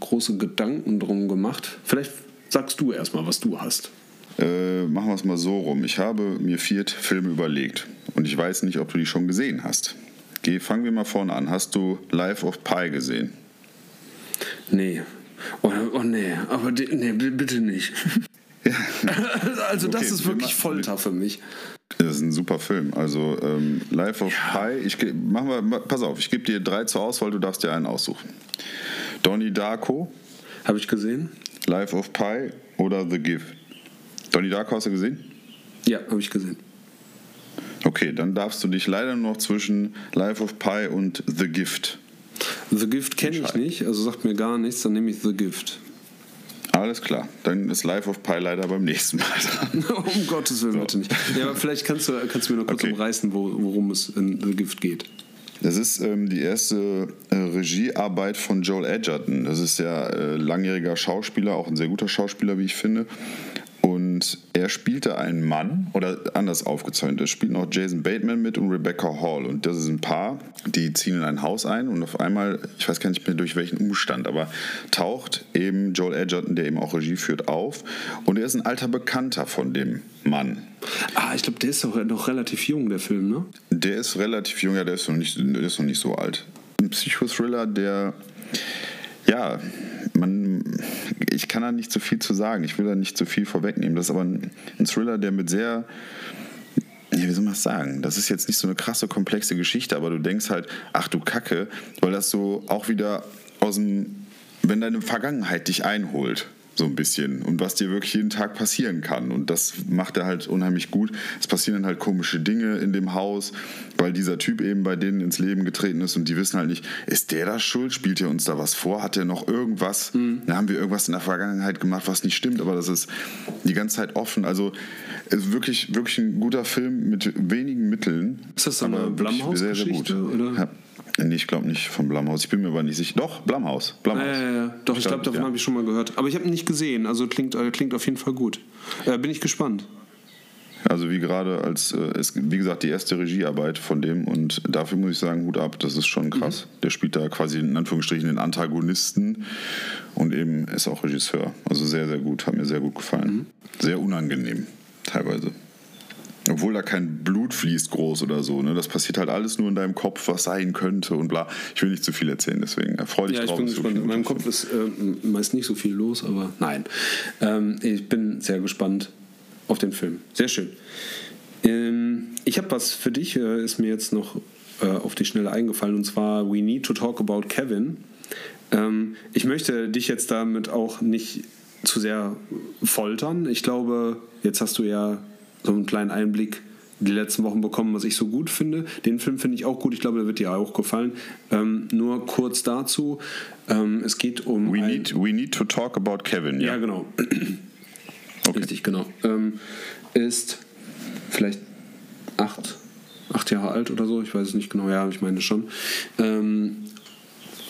große Gedanken drum gemacht. Vielleicht sagst du erstmal, was du hast. Äh, machen wir es mal so rum. Ich habe mir vier Filme überlegt und ich weiß nicht, ob du die schon gesehen hast. Geh, fangen wir mal vorne an. Hast du Life of Pi gesehen? Nee. Oh, oh nee, aber nee, bitte nicht. Ja. also das okay, ist wirklich Folter für mich. Das ist ein super Film. Also ähm, Life of ja. Pi, ich mach mal, pass auf, ich gebe dir drei zur Auswahl, du darfst dir einen aussuchen. Donnie Darko. Habe ich gesehen. Life of Pi oder The Gift. Donnie Darko hast du gesehen? Ja, habe ich gesehen. Okay, dann darfst du dich leider noch zwischen Life of Pi und The Gift. The Gift kenne ich nicht, also sagt mir gar nichts, dann nehme ich The Gift. Alles klar, dann ist Life of Pi leider beim nächsten Mal dran. um Gottes Willen, so. bitte nicht. Ja, aber vielleicht kannst du, kannst du mir noch kurz okay. umreißen, wo, worum es in The Gift geht. Das ist ähm, die erste äh, Regiearbeit von Joel Edgerton. Das ist ja äh, langjähriger Schauspieler, auch ein sehr guter Schauspieler, wie ich finde. Und er spielte einen Mann, oder anders aufgezäunt, es spielt noch Jason Bateman mit und Rebecca Hall. Und das ist ein Paar, die ziehen in ein Haus ein und auf einmal, ich weiß gar nicht mehr durch welchen Umstand, aber taucht eben Joel Edgerton, der eben auch Regie führt, auf. Und er ist ein alter Bekannter von dem Mann. Ah, ich glaube, der ist doch noch relativ jung, der Film, ne? Der ist relativ jung, ja, der ist noch nicht, der ist noch nicht so alt. Ein Psychothriller, der ja, man, ich kann da nicht so viel zu sagen. Ich will da nicht zu viel vorwegnehmen. Das ist aber ein, ein Thriller, der mit sehr ja, wie soll man das sagen? Das ist jetzt nicht so eine krasse, komplexe Geschichte, aber du denkst halt, ach du Kacke, weil das so auch wieder aus dem, wenn deine Vergangenheit dich einholt so ein bisschen und was dir wirklich jeden Tag passieren kann. Und das macht er halt unheimlich gut. Es passieren dann halt komische Dinge in dem Haus, weil dieser Typ eben bei denen ins Leben getreten ist und die wissen halt nicht, ist der da schuld? Spielt er uns da was vor? Hat er noch irgendwas? Mhm. Da haben wir irgendwas in der Vergangenheit gemacht, was nicht stimmt, aber das ist die ganze Zeit offen. Also wirklich, wirklich ein guter Film mit wenigen Mitteln. Ist das so eine Blumhouse-Geschichte? Ja. Nee, ich glaube nicht von Blumhaus. Ich bin mir aber nicht sicher. Doch, Blumhaus. Blumhaus. Ja, ja, ja. Doch, ich glaube, davon ja. habe ich schon mal gehört. Aber ich habe ihn nicht gesehen. Also klingt, äh, klingt auf jeden Fall gut. Äh, bin ich gespannt. Also wie gerade als, äh, ist, wie gesagt, die erste Regiearbeit von dem und dafür muss ich sagen, Hut ab, das ist schon krass. Mhm. Der spielt da quasi in Anführungsstrichen den Antagonisten und eben ist auch Regisseur. Also sehr, sehr gut, hat mir sehr gut gefallen. Mhm. Sehr unangenehm, teilweise. Obwohl da kein Blut fließt groß oder so. Ne? Das passiert halt alles nur in deinem Kopf, was sein könnte und bla. Ich will nicht zu viel erzählen, deswegen erfreue dich ja, drauf. Ich bin gespannt. In meinem Kopf ist äh, meist nicht so viel los, aber nein. Ähm, ich bin sehr gespannt auf den Film. Sehr schön. Ähm, ich habe was für dich, äh, ist mir jetzt noch äh, auf die Schnelle eingefallen, und zwar We Need to Talk About Kevin. Ähm, ich möchte dich jetzt damit auch nicht zu sehr foltern. Ich glaube, jetzt hast du ja so einen kleinen Einblick die letzten Wochen bekommen, was ich so gut finde. Den Film finde ich auch gut. Ich glaube, der wird dir auch gefallen. Ähm, nur kurz dazu. Ähm, es geht um. We need, we need to talk about Kevin. Ja, ja genau. okay. Richtig, genau. Ähm, ist vielleicht acht, acht Jahre alt oder so. Ich weiß es nicht genau. Ja, ich meine schon. Ähm,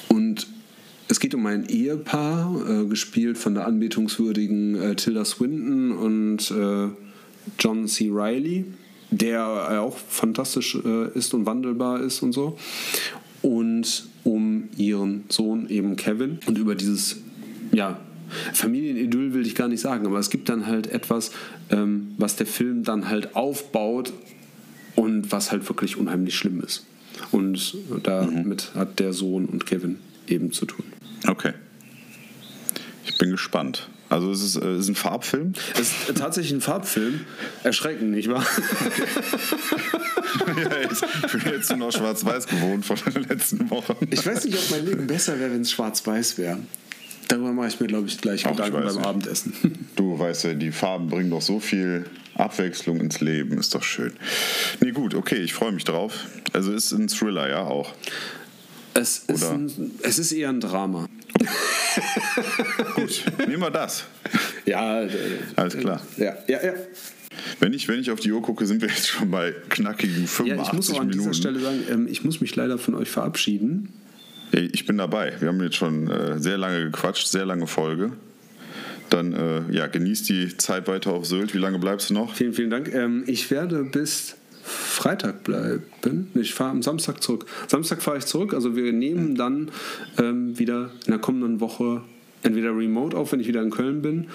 und es geht um ein Ehepaar, äh, gespielt von der anbetungswürdigen äh, Tilda Swinton und. Äh, John C. Riley, der auch fantastisch äh, ist und wandelbar ist und so. Und um ihren Sohn eben Kevin und über dieses, ja, Familienidyll will ich gar nicht sagen, aber es gibt dann halt etwas, ähm, was der Film dann halt aufbaut und was halt wirklich unheimlich schlimm ist. Und damit mhm. hat der Sohn und Kevin eben zu tun. Okay. Ich bin gespannt. Also es ist, äh, ist ein Farbfilm? Es ist tatsächlich ein Farbfilm. Erschreckend, nicht wahr? Okay. ja, ich bin jetzt nur noch schwarz-weiß gewohnt von den letzten Wochen. Ich weiß nicht, ob mein Leben besser wäre, wenn es schwarz-weiß wäre. Darüber mache ich mir, glaube ich, gleich Gedanken beim nicht. Abendessen. Du weißt ja, die Farben bringen doch so viel Abwechslung ins Leben. Ist doch schön. Nee, gut, okay, ich freue mich drauf. Also ist ein Thriller, ja, auch. Es ist, ein, es ist eher ein Drama. Gut, nehmen wir das. Ja, äh, alles klar. Ja, ja, ja. Wenn ich, wenn ich auf die Uhr gucke, sind wir jetzt schon bei knackigen 85 Minuten. Ja, ich muss auch an Minuten. dieser Stelle sagen, ähm, ich muss mich leider von euch verabschieden. Hey, ich bin dabei. Wir haben jetzt schon äh, sehr lange gequatscht, sehr lange Folge. Dann äh, ja, genießt die Zeit weiter auf Sylt. Wie lange bleibst du noch? Vielen, vielen Dank. Ähm, ich werde bis Freitag bleiben. Ich fahre am Samstag zurück. Samstag fahre ich zurück. Also wir nehmen dann ähm, wieder in der kommenden Woche entweder remote auf, wenn ich wieder in Köln bin,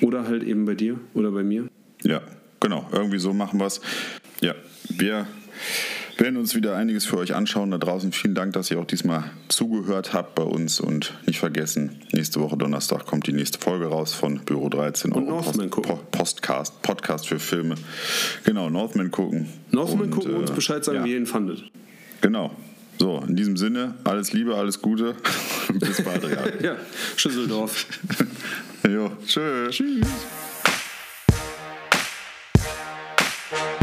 oder halt eben bei dir oder bei mir. Ja, genau. Irgendwie so machen wir es. Ja, wir werden uns wieder einiges für euch anschauen da draußen. Vielen Dank, dass ihr auch diesmal zugehört habt bei uns und nicht vergessen, nächste Woche Donnerstag kommt die nächste Folge raus von Büro 13 und Northman Post, gucken. Postcast, Podcast für Filme. Genau, Northman gucken. Northman und, gucken und uns Bescheid sagen, ja. wie ihr ihn fandet. Genau. So, in diesem Sinne, alles Liebe, alles Gute. Bis bald, ja, Schüsseldorf. jo, tschö. Tschüss.